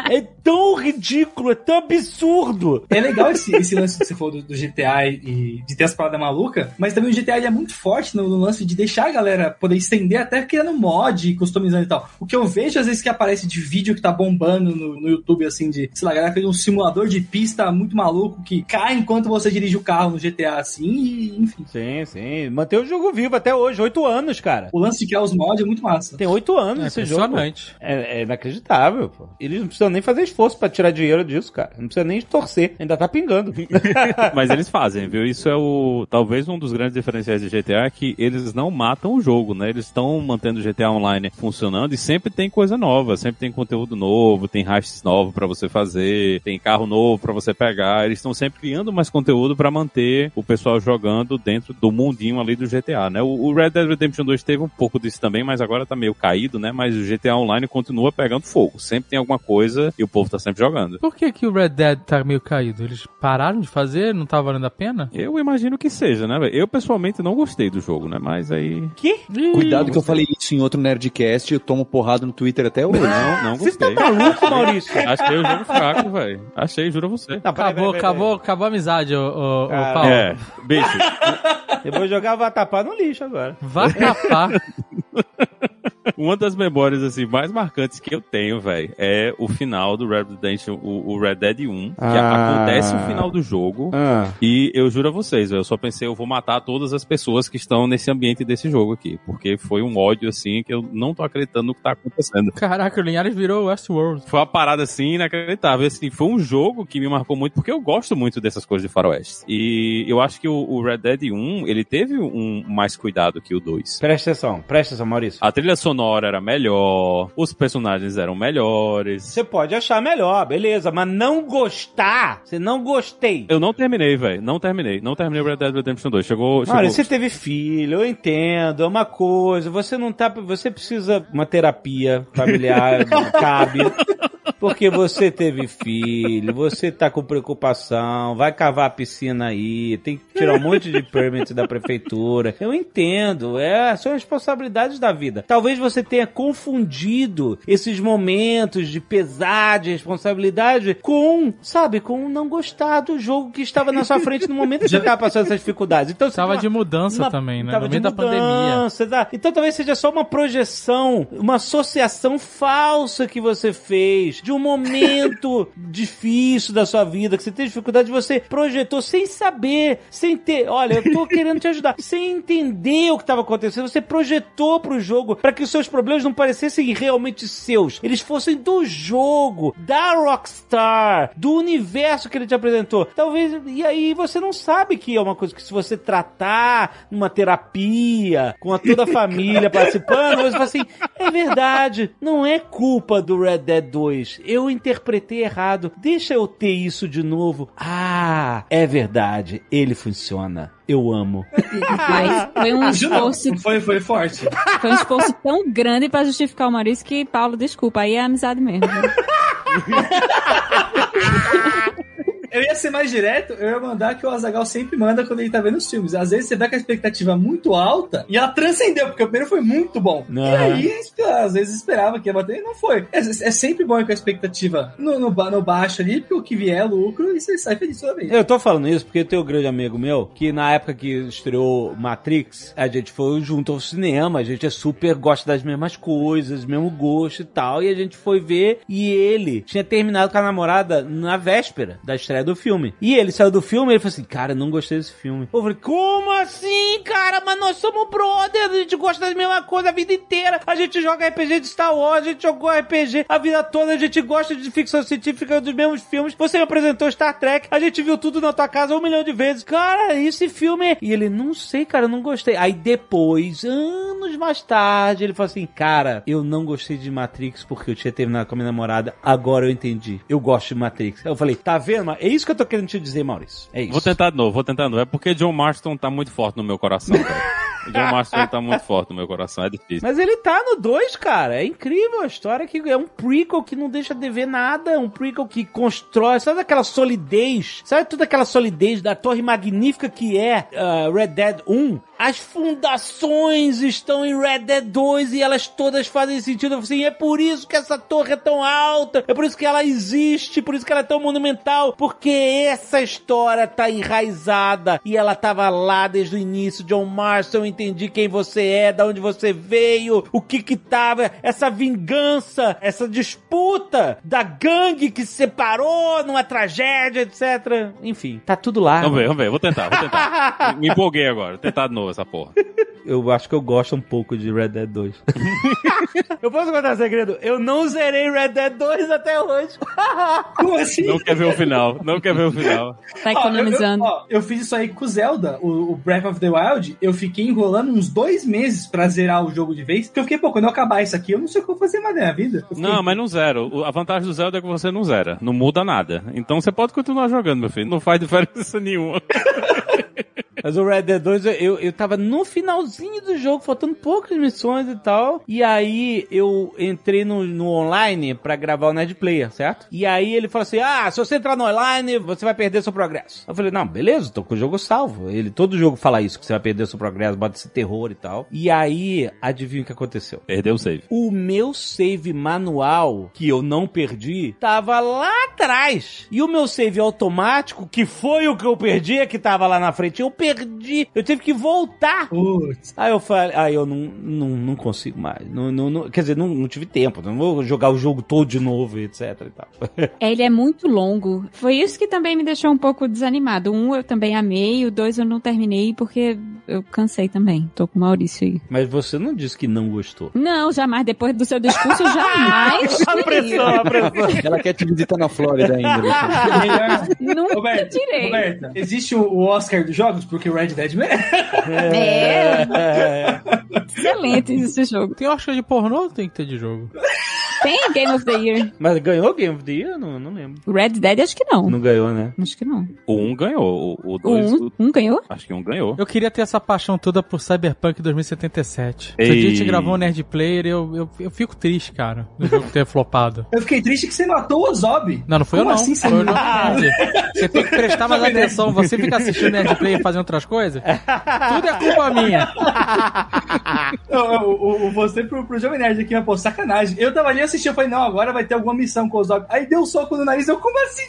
É tão ridículo, é tão absurdo. É legal esse, esse lance que você falou do, do GTA e de ter as paradas malucas, mas também o GTA ele é muito forte no, no lance de deixar a galera poder estender até criando mod, customizando e tal. O que eu vejo às vezes que aparece de vídeo que tá bombando no, no YouTube, assim, de, sei lá, a galera fez um simulador de pista muito maluco que cai enquanto você dirige o carro no GTA, assim, e enfim. Sim, sim. Manter o jogo vivo até hoje, oito anos, cara. O lance de criar os mods é muito massa. Tem oito anos É esse jogo. É, é inacreditável, pô. Eles não precisam nem fazer esforço pra tirar dinheiro disso, cara. Não precisa nem torcer. Ainda tá pingando. Mas eles fazem, viu? Isso é o. Talvez um dos grandes diferenciais de GTA é que eles não matam o jogo, né? Eles estão mantendo o GTA Online funcionando e sempre tem coisa nova, sempre tem conteúdo novo, tem hashes novos pra você fazer, tem carro novo pra você pegar. Eles estão sempre criando mais conteúdo pra manter o pessoal jogando dentro do mundinho ali do GTA, né? O, Red Dead Redemption 2 teve um pouco disso também, mas agora tá meio caído, né? Mas o GTA Online continua pegando fogo. Sempre tem alguma coisa e o povo tá sempre jogando. Por que, que o Red Dead tá meio caído? Eles pararam de fazer? Não tá valendo a pena? Eu imagino que seja, né? Eu pessoalmente não gostei do jogo, né? Mas aí. que? Cuidado que eu falei isso em outro Nerdcast e eu tomo porrada no Twitter até hoje. Não, não Você tá gostei. maluco, Maurício? Achei o jogo fraco, velho. Achei, juro a você. Não, Acabou, peraí, peraí, acabou, acabou a amizade, ô, ô, ô Ah, Paulo. É, bicho. peraí. Eu vou jogar Vatapá no lixo agora. Vá tapar. Uma das memórias, assim, mais marcantes que eu tenho, velho, é o final do Red Dead, o, o Red Dead 1. Que Ah. acontece o final do jogo. Ah. E eu juro a vocês, velho, eu só pensei, eu vou matar todas as pessoas que estão nesse ambiente desse jogo aqui. Porque foi um ódio, assim, que eu não tô acreditando no que tá acontecendo. Caraca, o Linhares virou Westworld. Foi uma parada assim inacreditável. Assim, foi um jogo que me marcou muito porque eu gosto muito dessas coisas de faroeste. E eu acho que o, o Red Dead 1, ele teve um mais cuidado que o 2. Presta atenção, presta atenção, Maurício. A trilha sonora era melhor, os personagens eram melhores. Você pode achar melhor, beleza, mas não gostar, você não gostei. Eu não terminei, velho. Não terminei. Não terminei o Red Dead Redemption 2. Chegou. chegou... Olha, você teve filho, eu entendo, é uma coisa, você não tá, você precisa uma terapia familiar, cabe. Porque você teve filho, você tá com preocupação, vai cavar a piscina aí, tem que tirar um monte de permit da prefeitura. Eu entendo, é, são responsabilidades da vida. Talvez você tenha confundido esses momentos de pesar, de responsabilidade com, sabe, com não gostar do jogo que estava na sua frente no momento que você tava passando essas dificuldades. Então, Tava de mudança uma- também, né? tava No de meio da pandemia. tá? Então talvez seja só uma projeção, uma associação falsa que você fez de um momento difícil da sua vida, que você tem dificuldade, você projetou sem saber, sem ter. Olha, eu tô querendo te ajudar, sem entender o que estava acontecendo. Você projetou pro jogo para que os seus problemas não parecessem realmente seus, eles fossem do jogo, da Rockstar, do universo que ele te apresentou. Talvez, e aí você não sabe que é uma coisa que se você tratar numa terapia, com a toda a família participando, você fala assim, é verdade, não é culpa do Red Dead 2, eu interpretei errado, deixa eu ter isso de novo. Ah, é verdade, ele funciona. Eu amo. Mas foi um esforço, foi, foi forte. foi um esforço tão grande pra justificar o Maurício que, Paulo, desculpa, aí é amizade mesmo. Eu ia ser mais direto, eu ia mandar que o Azagal sempre manda quando ele tá vendo os filmes. Às vezes você vai com a expectativa muito alta e ela transcendeu, porque o primeiro foi muito bom. E Aham. aí, às vezes esperava que ia bater e não foi. É, é sempre bom ir com a expectativa no, no, no baixo ali, porque o que vier é lucro e você sai feliz toda vez. Eu tô falando isso porque tenho um grande amigo meu que na época que estreou Matrix, a gente foi junto ao cinema, a gente é super gosta das mesmas coisas, mesmo gosto e tal, e a gente foi ver e ele tinha terminado com a namorada na véspera da estreia do filme. E ele saiu do filme e ele falou assim: "Cara, não gostei desse filme". Eu falei: "Como assim, cara? Mas nós somos brother, a gente gosta das mesmas coisas a vida inteira. A gente joga RPG de Star Wars, a gente jogou RPG a vida toda, a gente gosta de ficção científica dos mesmos filmes. Você me apresentou Star Trek, a gente viu tudo na tua casa um milhão de vezes. Cara, esse filme. é-" E ele, não sei, cara, não gostei. Aí depois, anos mais tarde, ele falou assim: Cara, eu não gostei de Matrix porque eu tinha terminado com a minha namorada. Agora eu entendi. Eu gosto de Matrix. Eu falei, tá vendo? Mas isso que eu tô querendo te dizer, Maurício. É isso. Vou tentar de novo, vou tentar de novo. É porque John Marston tá muito forte no meu coração, velho. O John Marston tá muito forte no meu coração, é difícil. Mas ele tá no 2, cara. É incrível a história que é um prequel que não deixa de ver nada, um prequel que constrói, sabe aquela solidez? Sabe toda aquela solidez da torre magnífica que é ah, Red Dead 1? As fundações estão em Red Dead 2 e elas todas fazem sentido. Assim, é por isso que essa torre é tão alta, é por isso que ela existe, por isso que ela é tão monumental, porque essa história tá enraizada e ela tava lá desde o início. John Marston, eu entendi quem você é, da onde você veio, o que que tava, essa vingança, essa disputa da gangue que se separou numa tragédia, etc. Enfim, tá tudo lá. Vamos ver, vamos ver. Vou tentar, vou tentar. Me empolguei agora. Vou tentar de novo essa porra. Eu acho que eu gosto um pouco de Red Dead 2. eu posso contar um segredo? Eu não zerei Red Dead 2 até hoje. Como assim? Não quer ver o final. Não quer ver o final. Tá Ó, eu, economizando. eu, ó, eu fiz isso aí com o Zelda, o, o Breath of the Wild. Eu fiquei enrolando uns dois meses pra zerar o jogo de vez. Porque eu fiquei, pô, quando eu acabar isso aqui, eu não sei o que eu vou fazer mais da minha vida. Fiquei, Não, mas não zero. A vantagem do Zelda é que você não zera. Não muda nada. Então você pode continuar jogando, meu filho. Não faz diferença nenhuma. Mas o Red Dead 2, eu, eu tava no finalzinho do jogo, faltando poucas missões e tal. E aí eu entrei no, no online pra gravar o Nerd Player, certo? E aí ele falou assim: Ah, se você entrar no online, você vai perder seu progresso. Eu falei, não, beleza, tô com o jogo salvo. Ele, todo jogo fala isso, que você vai perder seu progresso, bota esse terror e tal. E aí, adivinha o que aconteceu? Perdeu o save. O meu save manual, que eu não perdi, tava lá atrás. E o meu save automático, que foi o que eu perdi, é que tava lá na frente, eu perdi. Eu tive que voltar. Putz. Aí eu falei, aí eu não, não, não consigo mais. Não, não, não- quer dizer, não, não tive tempo. Não vou jogar o jogo todo de novo, etc e tal. Ele é muito longo. Foi isso que também me deixou um pouco desanimado. Um eu também amei, o dois eu não terminei porque eu cansei também. Tô com o Maurício aí. Mas você não disse que não gostou. Não, jamais. Depois do seu discurso, jamais. diria. a pressão. Ela quer te visitar na Flórida ainda. Nunca Roberta, tirei. Roberta, existe o Oscar dos jogos? Porque o Red Dead merece. É, É. excelente esse jogo. Tem Oscar de pornô ou tem que ter de jogo? Tem Game of the Year. Mas ganhou Game of the Year? Não, não lembro. Red Dead, acho que não. Não ganhou, né? Acho que não. O 1 ganhou. O, o O 2. um, um ganhou? Acho que um ganhou. Eu queria ter essa paixão toda por Cyberpunk 2077. Ei. Se a gente gravou um Nerd Player, eu, eu, eu fico triste, cara, do jogo ter flopado. Eu fiquei triste que você matou o Ozob. Não, não foi Como eu não. assim, foi o você- Jovem Nerd. Você tem que prestar mais atenção. Você fica assistindo Nerd Player fazendo outras coisas? Tudo é culpa minha. O, o, o- você pro, pro Jovem Nerd aqui, mas, pô, sacanagem. Eu tava ali assistindo, eu falei, não, agora vai ter alguma missão com o Ozob. Aí deu um soco no nariz, eu, como assim?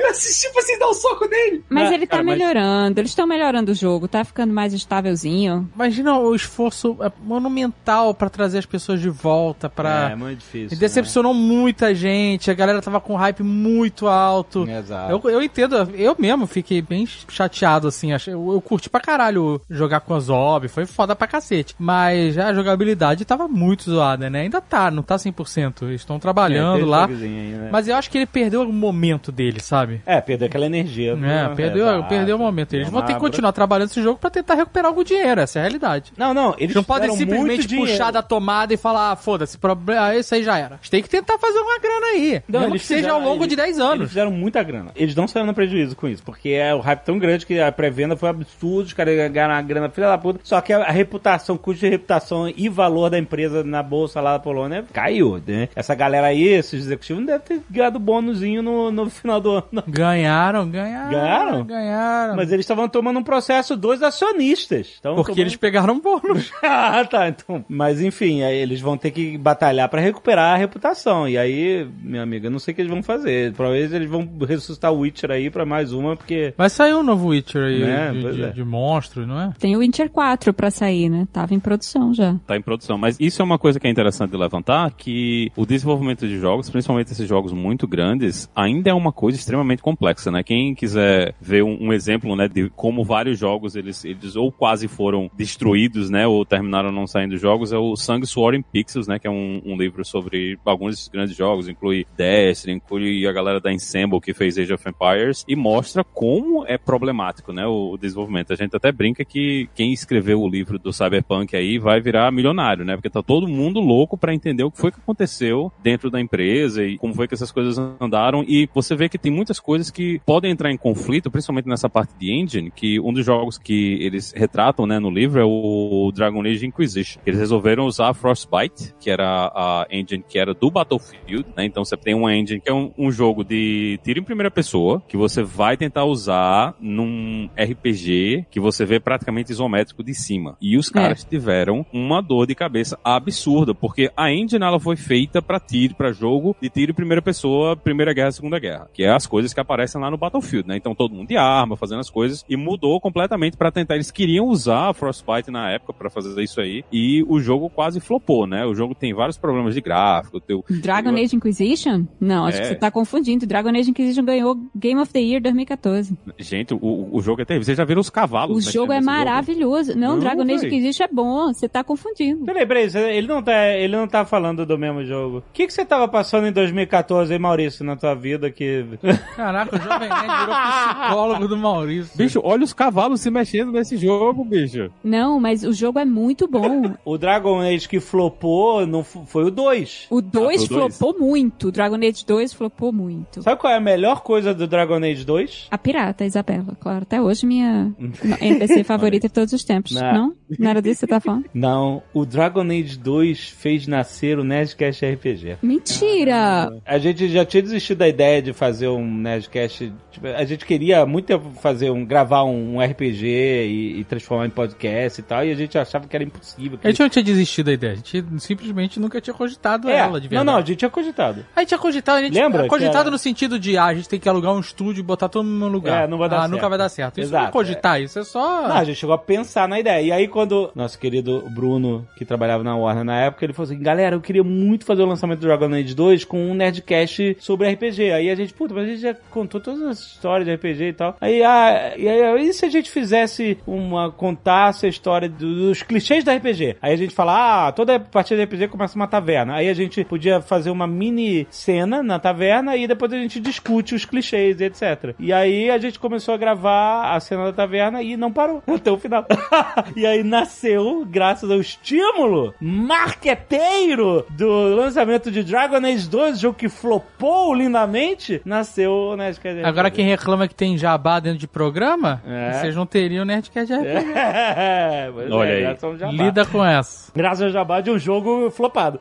Eu assisti pra assim dar um soco nele. Mas Ah, ele tá cara, mas- melhorando. Eles estão melhorando o jogo. Tá ficando mais estávelzinho. Imagina o esforço é, monumental pra trazer as pessoas de volta, pra... É, muito difícil. E decepcionou muita gente, a galera tava com hype muito alto. Né? Exato. Eu, eu entendo, eu mesmo fiquei bem chateado, assim. achei- Eu, curti pra caralho jogar com a Zob, foi foda pra cacete. Mas a jogabilidade tava muito zoada, né? Ainda tá, não tá 100%. Eles estão trabalhando É, lá. aí, né? Mas eu acho que ele perdeu o momento dele, sabe? É, perdeu aquela energia. É, né? perdeu, Exato. perdeu o momento. Eles Deu vão ter que continuar trabalhando esse jogo pra tentar recuperar algum dinheiro, essa é a realidade. Não, não, eles Eles não podem simplesmente puxar da tomada e falar, ah, foda-se, problema, ah, isso aí já era. A gente tem que tentar fazer uma grana aí. Não, mesmo eles que seja fizeram- ao longo eles- de 10 Eles anos. fizeram muita grana. Eles não saíram no prejuízo com isso, porque é o hype tão grande que a pré-venda foi absurdo, os caras ganharam uma grana filha da puta. Só que a, reputação, custo de reputação e valor da empresa na bolsa lá da Polônia caiu, né? Essa galera aí, esses executivos, não devem ter ganhado bônusinho no, no final do ano. Ganharam, ganharam. Ganharam? Ganharam. Mas eles estavam tomando um processo dos acionistas. Porque tomando- eles pegaram bônus. ah, tá. Então, mas enfim, eles vão ter que batalhar pra recuperar a reputação. E aí, minha amiga, eu não sei o que eles vão fazer. Provavelmente eles vão ressuscitar o Witcher aí pra mais uma, porque. Vai sair um novo Witcher aí, Né, de, é. de monstro, não é? Tem o Witcher 4 pra sair, né? Tava em produção já. tá em produção. Mas isso é uma coisa que é interessante de levantar, que o desenvolvimento de jogos, principalmente esses jogos muito grandes, ainda é uma coisa extremamente complexa, né? Quem quiser ver um, um exemplo, né, de como vários jogos eles, eles ou quase foram destruídos, né, ou terminaram não saindo jogos, é o Sangue, Suor em Pixels, né, que é um, um livro sobre alguns desses grandes jogos, inclui Destiny, inclui a galera da Ensemble que fez Age of Empires, e mostra como é problemático, né, o, o desenvolvimento. A gente até brinca que quem escreveu o livro do Cyberpunk aí vai virar milionário, né, porque tá todo mundo louco pra entender o que foi que aconteceu dentro da empresa e como foi que essas coisas andaram. E você vê que tem muitas coisas que podem entrar em conflito, principalmente nessa parte de engine, que um dos jogos que eles retratam né, no livro é o Dragon Age Inquisition. Eles resolveram usar Frostbite, que era a engine que era do Battlefield, né? Então você tem uma engine que é um, um jogo de tiro em primeira pessoa, que você vai tentar usar num RPG que você vê praticamente isométrico de cima. E os caras tiveram uma dor de cabeça absurda, porque a engine ela foi feita para tiro, para jogo de tiro em primeira pessoa, Primeira Guerra, Segunda Guerra, que é as coisas que aparecem lá no Battlefield, né? Então todo mundo de arma, fazendo as coisas e mudou completamente para tentar. Eles queriam usar a Frostbite na época para fazer isso aí e o jogo quase flopou, né? O jogo tem vários problemas de gráfico. Teu, Dragon Age Inquisition? Não, acho É. que você tá confundindo. Dragon Age Inquisition ganhou Game of the Year 2014. Gente, o, o jogo é terrível. Vocês já viram os cavalos? O jogo é maravilhoso. Não, Não, Dragon Age véi. Inquisition é bom. Você tá confundindo. Peraí, peraí, ele não, tá, ele não tá falando do mesmo jogo. O que, que você tava passando em 2014 aí, Maurício, na tua vida que. Caraca, o Jovem Nerd virou psicólogo do Maurício. Bicho, olha os cavalos se mexendo nesse jogo, bicho. Não, mas o jogo é muito bom. o Dragon Age que flopou não foi o 2. O 2 Ah, o dois? flopou muito. O Dragon Age 2 flopou muito. Sabe qual é a melhor coisa do Dragon Age 2? A pirata, Isabela, claro. Até hoje minha NPC favorita de todos os tempos. Não. Não? Não era disso que você tá falando? Não, o Dragon Age 2 fez nascer o Nerdcast RPG. Mentira! A gente já tinha desistido da ideia de fazer um Nerdcast. tipo, a gente queria muito tempo fazer um, gravar um, RPG e, e transformar em podcast e tal, e a gente achava que era impossível. que- A gente não tinha desistido da ideia, a gente simplesmente nunca tinha cogitado É, ela de não, verdade. não, a gente tinha cogitado. A gente tinha cogitado, a gente Lembra tinha cogitado era- no sentido de, ah, a gente tem que alugar um estúdio e botar todo mundo no lugar. É, não vai dar ah, certo. nunca vai dar certo. Isso não é Exato, cogitar, isso é só... Não, a gente chegou a pensar na ideia. E aí, quando nosso querido Bruno, que trabalhava na Warner na época, ele falou assim: galera, eu queria muito fazer o lançamento do Dragon Age 2 com um Nerdcast sobre RPG. Aí a gente, puta, mas a gente já contou todas as histórias de RPG e tal. Aí, ah, e aí, e se a gente fizesse uma. contasse a história do- dos clichês da RPG? Aí a gente fala: ah, toda partida de RPG começa uma taverna. Aí a gente podia fazer uma mini cena na taverna e depois a gente discute os clichês e etc. E aí a gente começou a gravar a cena da taverna e não parou até o final. e aí nasceu, graças ao estímulo marqueteiro do lançamento de Dragon Age 2, jogo que flopou lindamente, nasceu o Nerdcast. Agora quem reclama que tem jabá dentro de programa, É. vocês não teriam Nerdcast RPG. É, pois Olha é, aí. Lida com essa. Graças ao jabá de um jogo flopado.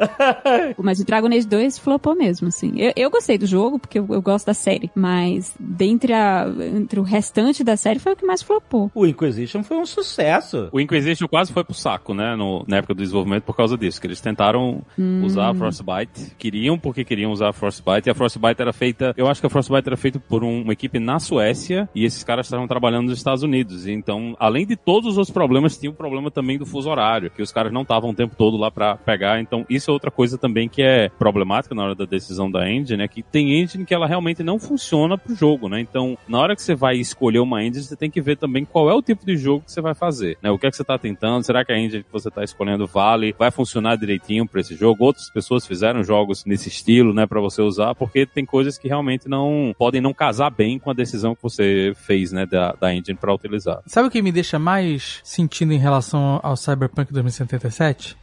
Mas o Dragon Age 2 flopou mesmo, assim. Eu, eu gostei do jogo, porque eu, eu gosto da série. Mas dentre a, entre o restante da série foi o que mais flopou. o Inquisition foi um sucesso. O Inquisition quase foi pro saco, né, no- na época do desenvolvimento por causa disso, que eles tentaram usar a Frostbite, queriam porque queriam usar a Frostbite, e a Frostbite era feita, eu acho que a Frostbite era feita por um- uma equipe na Suécia, e esses caras estavam trabalhando nos Estados Unidos, então, além de todos os outros problemas, tinha o problema também do fuso horário, que os caras não estavam o tempo todo lá pra pegar, então isso é outra coisa também que é problemática na hora da decisão da engine, né, que tem engine que ela realmente não funciona pro jogo, né, então, na hora que você vai escolher uma engine, você tem que ver também qual é o tipo de jogo que você vai fazer, né, o que é que você tá tentando, será que a engine que você tá escolhendo vale, vai funcionar direitinho pra esse jogo, outras pessoas fizeram jogos nesse estilo, né, pra você usar, porque tem coisas que realmente não, podem não casar bem com a decisão que você fez, né, da, da engine pra utilizar. Sabe o que me deixa mais sentindo em relação ao Cyberpunk 2077?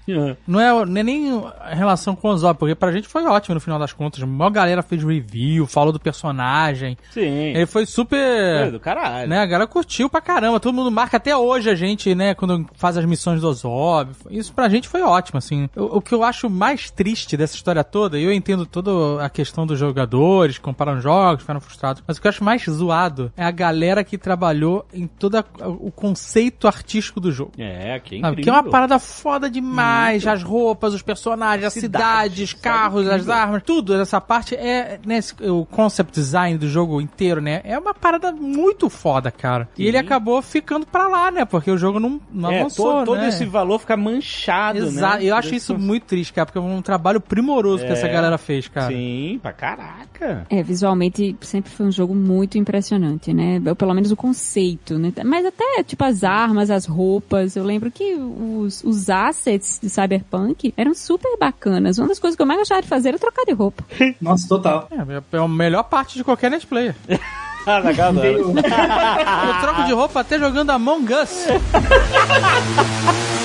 Não é, não é nem a relação com o Zop, porque pra gente foi ótimo no final das contas. A maior galera fez review, falou do personagem. Sim. Ele foi super. do caralho. Né, a galera curtiu pra caramba. Todo mundo marca até hoje a gente, né, quando faz as missões do Zob. Isso pra gente foi ótimo, assim. O, o que eu acho mais triste dessa história toda, e eu entendo toda a questão dos jogadores, comparam jogos, ficaram frustrados, mas o que eu acho mais zoado é a galera que trabalhou em todo o conceito artístico do jogo. É, que é incrível. Que é uma parada foda demais. As roupas, os personagens, as cidades, carros, as armas, tudo. Essa parte é, né, o concept design do jogo inteiro, né? É uma parada muito foda, cara. E ele acabou ficando pra lá, né? Porque o jogo não, não É, avançou, todo, todo né? esse valor fica manchado, Exato. né? Eu acho isso muito triste, cara, porque é um trabalho primoroso que essa galera fez, cara. Sim, pra caraca. É, visualmente sempre foi um jogo muito impressionante, né? Ou Pelo menos o conceito, né? Mas até, tipo, as armas, as roupas. Eu lembro que os, os assets de Cyberpunk eram super bacanas. Uma das coisas que eu mais gostava de fazer era trocar de roupa. Nossa, total. É, é a melhor parte de qualquer netplayer. não. Veio- Eu troco de roupa até jogando Among Us.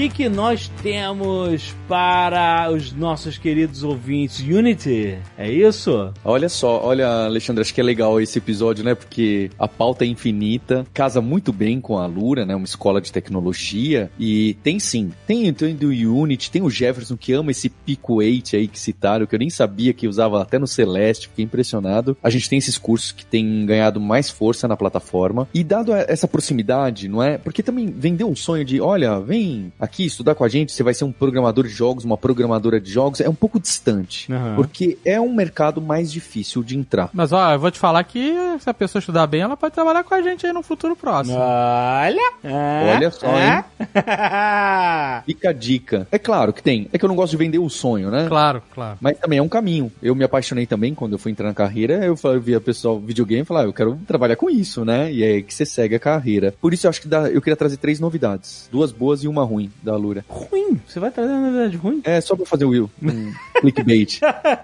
que, que nós temos para os nossos queridos ouvintes? Unity, é isso? Olha só, olha, Alexandre, acho que é legal esse episódio, né? Porque a pauta é infinita, casa muito bem com a Lura, né? Uma escola de tecnologia. E tem sim, tem, tem do Unity, tem o Jefferson que ama esse Pico 8 aí que citaram, que eu nem sabia que usava até no Celeste, fiquei impressionado. A gente tem esses cursos que têm ganhado mais força na plataforma. E dado essa proximidade, não é? Porque também vendeu um sonho de, olha, vem aqui estudar com a gente, você vai ser um programador de jogos, uma programadora de jogos, é um pouco distante. Uhum. Porque é um mercado mais difícil de entrar. Mas ó, eu vou te falar que se a pessoa estudar bem, ela pode trabalhar com a gente aí no futuro próximo. Olha! É, Olha só, é. Fica a dica. É claro que tem. É que eu não gosto de vender o sonho, né? Claro, claro. Mas também é um caminho. Eu me apaixonei também quando eu fui entrar na carreira. Eu via pessoal videogame e falava, ah, eu quero trabalhar com isso, né? E é aí que você segue a carreira. Por isso eu acho que dá, eu queria trazer três novidades: duas boas e uma ruim da Lura. Ruim? Você vai trazer uma novidade ruim? É só pra fazer o Will. Um clickbait.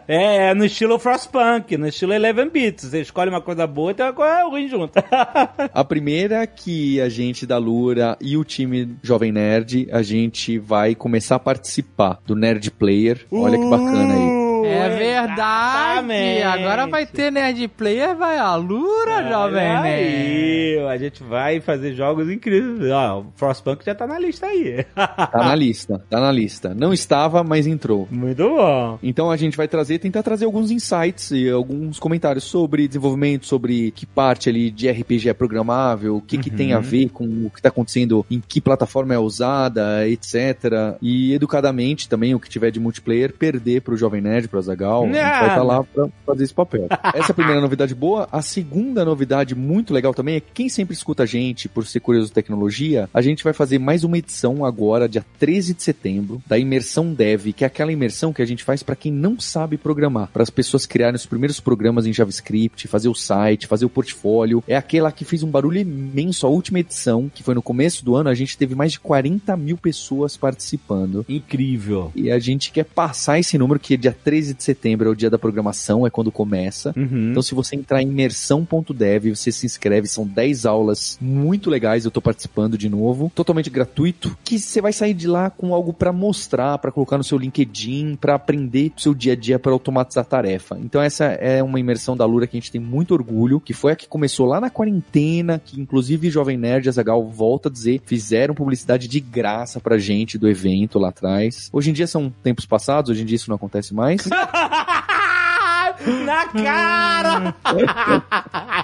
É, é no estilo Frostpunk, no estilo 11 bits. Você escolhe uma coisa boa e tem uma coisa ruim junto. A primeira é que a gente da Lura e o time Jovem Nerd, a gente vai começar a participar do Nerd Player. Olha que bacana aí. É verdade. Exatamente. Agora vai ter Nerd Player, vai a Lura, jovem nerd. aí, a gente vai fazer jogos incríveis. Ó, o Frostpunk já tá na lista aí. Tá na lista, tá na lista. Não estava, mas entrou. Muito bom. Então a gente vai trazer, tentar trazer alguns insights e alguns comentários sobre desenvolvimento, sobre que parte ali de RPG é programável, o que, que tem a ver com o que tá acontecendo, em que plataforma é usada, etc. E educadamente também o que tiver de multiplayer, perder pro Jovem Nerd, pro Azagal, a gente vai estar lá pra fazer esse papel. Essa é a primeira novidade boa. A segunda novidade muito legal também é que quem sempre escuta a gente por ser curioso de tecnologia, a gente vai fazer mais uma edição agora, dia 13 de setembro, da Imersão Dev, que é aquela imersão que a gente faz para quem não sabe programar, para as pessoas criarem os primeiros programas em JavaScript, fazer o site, fazer o portfólio. É aquela que fez um barulho imenso. A última edição, que foi no começo do ano, a gente teve mais de 40 mil pessoas participando. Incrível. E a gente quer passar esse número, que é dia 13 de setembro, é o dia da programação, é quando começa. Uhum. Então, se você entrar em imersão.dev, você se inscreve, são 10 aulas muito legais, eu tô participando de novo, totalmente gratuito, que você vai sair de lá com algo para mostrar, para colocar no seu LinkedIn, para aprender o seu dia a dia para automatizar a tarefa. Então, essa é uma imersão da Lura que a gente tem muito orgulho, que foi a que começou lá na quarentena, que inclusive Jovem Nerd e Azagal volta a dizer, fizeram publicidade de graça pra gente do evento lá atrás. Hoje em dia são tempos passados, hoje em dia isso não acontece mais. Na cara!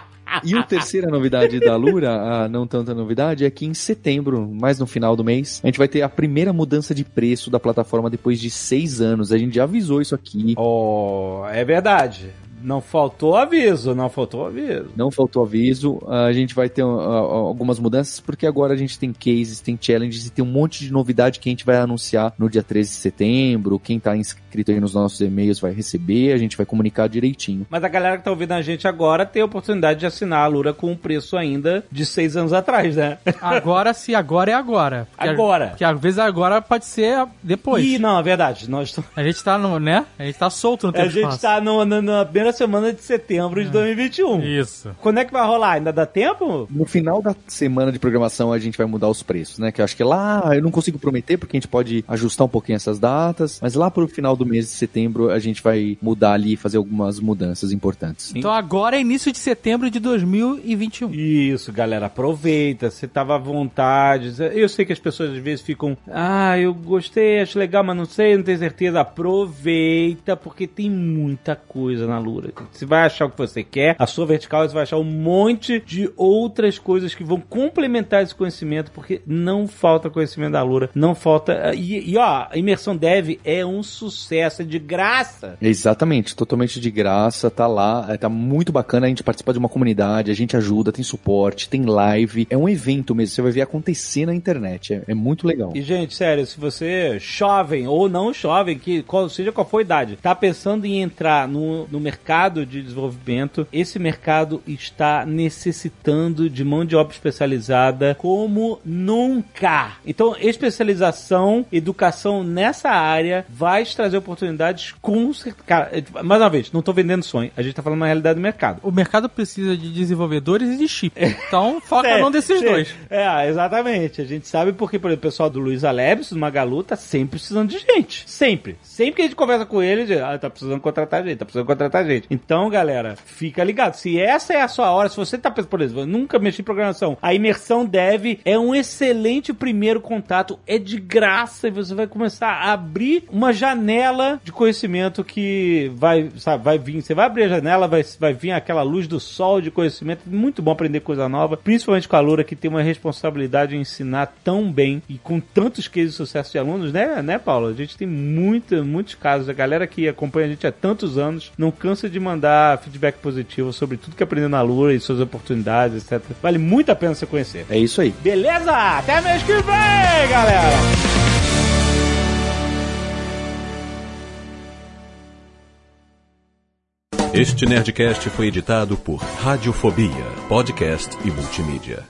E a terceira novidade da Lura, a não tanta novidade, é que em setembro, mais no final do mês, a gente vai ter a primeira mudança de preço da plataforma depois de seis anos. A gente já avisou isso aqui. Oh, é verdade. Não faltou aviso, não faltou aviso. Não faltou aviso. A gente vai ter uh, algumas mudanças, porque agora a gente tem cases, tem challenges e tem um monte de novidade que a gente vai anunciar no dia 13 de setembro. Quem tá inscrito aí nos nossos e-mails vai receber, a gente vai comunicar direitinho. Mas a galera que tá ouvindo a gente agora tem a oportunidade de assinar a Lura com um preço ainda de seis anos atrás, né? Agora, se agora é agora. Porque Agora. Porque às vezes agora pode ser depois. Ih, não, é verdade. Nós. A gente tá no, né? A gente tá solto no tempo A gente tá no, no- na primeira semana de setembro de 2021. Isso. Quando é que vai rolar? Ainda dá tempo? No final da semana de programação a gente vai mudar os preços, né? Que eu acho que lá eu não consigo prometer porque a gente pode ajustar um pouquinho essas datas, mas lá pro final do mês de setembro a gente vai mudar ali e fazer algumas mudanças importantes. Então agora é início de setembro de 2021. Isso, galera, aproveita. Você tava à vontade. Eu sei que as pessoas às vezes ficam, ah, eu gostei, acho legal, mas não sei, não tenho certeza. Aproveita, porque tem muita coisa na Lura. Você vai achar o que você quer, a sua vertical, você vai achar um monte de outras coisas que vão complementar esse conhecimento, porque não falta conhecimento da Lura, não falta. E, e, ó, a imersão dev é um sucesso, é de graça. Exatamente, totalmente de graça, tá lá, é, tá muito bacana, a gente participa de uma comunidade, a gente ajuda, tem suporte, tem live, é um evento mesmo, você vai ver acontecer na internet, é, é muito legal. E, gente, sério, se você, jovem ou não jovem, que seja qual for a idade, tá pensando em entrar no, no mercado mercado de desenvolvimento, esse mercado está necessitando de mão de obra especializada como nunca. Então, especialização, educação nessa área vai trazer oportunidades com. Cara, é, mais uma vez, não estou vendendo sonho, a gente está falando uma realidade do mercado. O mercado precisa de desenvolvedores e de chip. Então, foca é, num desses sim. dois. É, exatamente. A gente sabe porque, por exemplo, o pessoal do Luiz Alebs, do Magalu, tá sempre precisando de gente. Sempre. Sempre que a gente conversa com ele, diz, ah, tá precisando contratar gente, tá precisando contratar gente. Então, galera, fica ligado. Se essa é a sua hora, se você tá pensando, por exemplo, nunca mexi em programação, a imersão dev é um excelente primeiro contato, é de graça e você vai começar a abrir uma janela de conhecimento que vai, sabe, vai vir. Você vai abrir a janela, vai, vai vir aquela luz do sol de conhecimento. Muito bom aprender coisa nova, principalmente com a Lura que tem uma responsabilidade em ensinar tão bem e com tantos cases de sucesso de alunos, né, né, Paulo? A gente tem muita, muitos casos. A galera que acompanha a gente há tantos anos não cansa de mandar feedback positivo sobre tudo que aprendeu na Lura e suas oportunidades, etc. Vale muito a pena você conhecer. É isso aí. Beleza? Até mês que vem, galera! Este Nerdcast foi editado por Radiofobia, podcast e multimídia.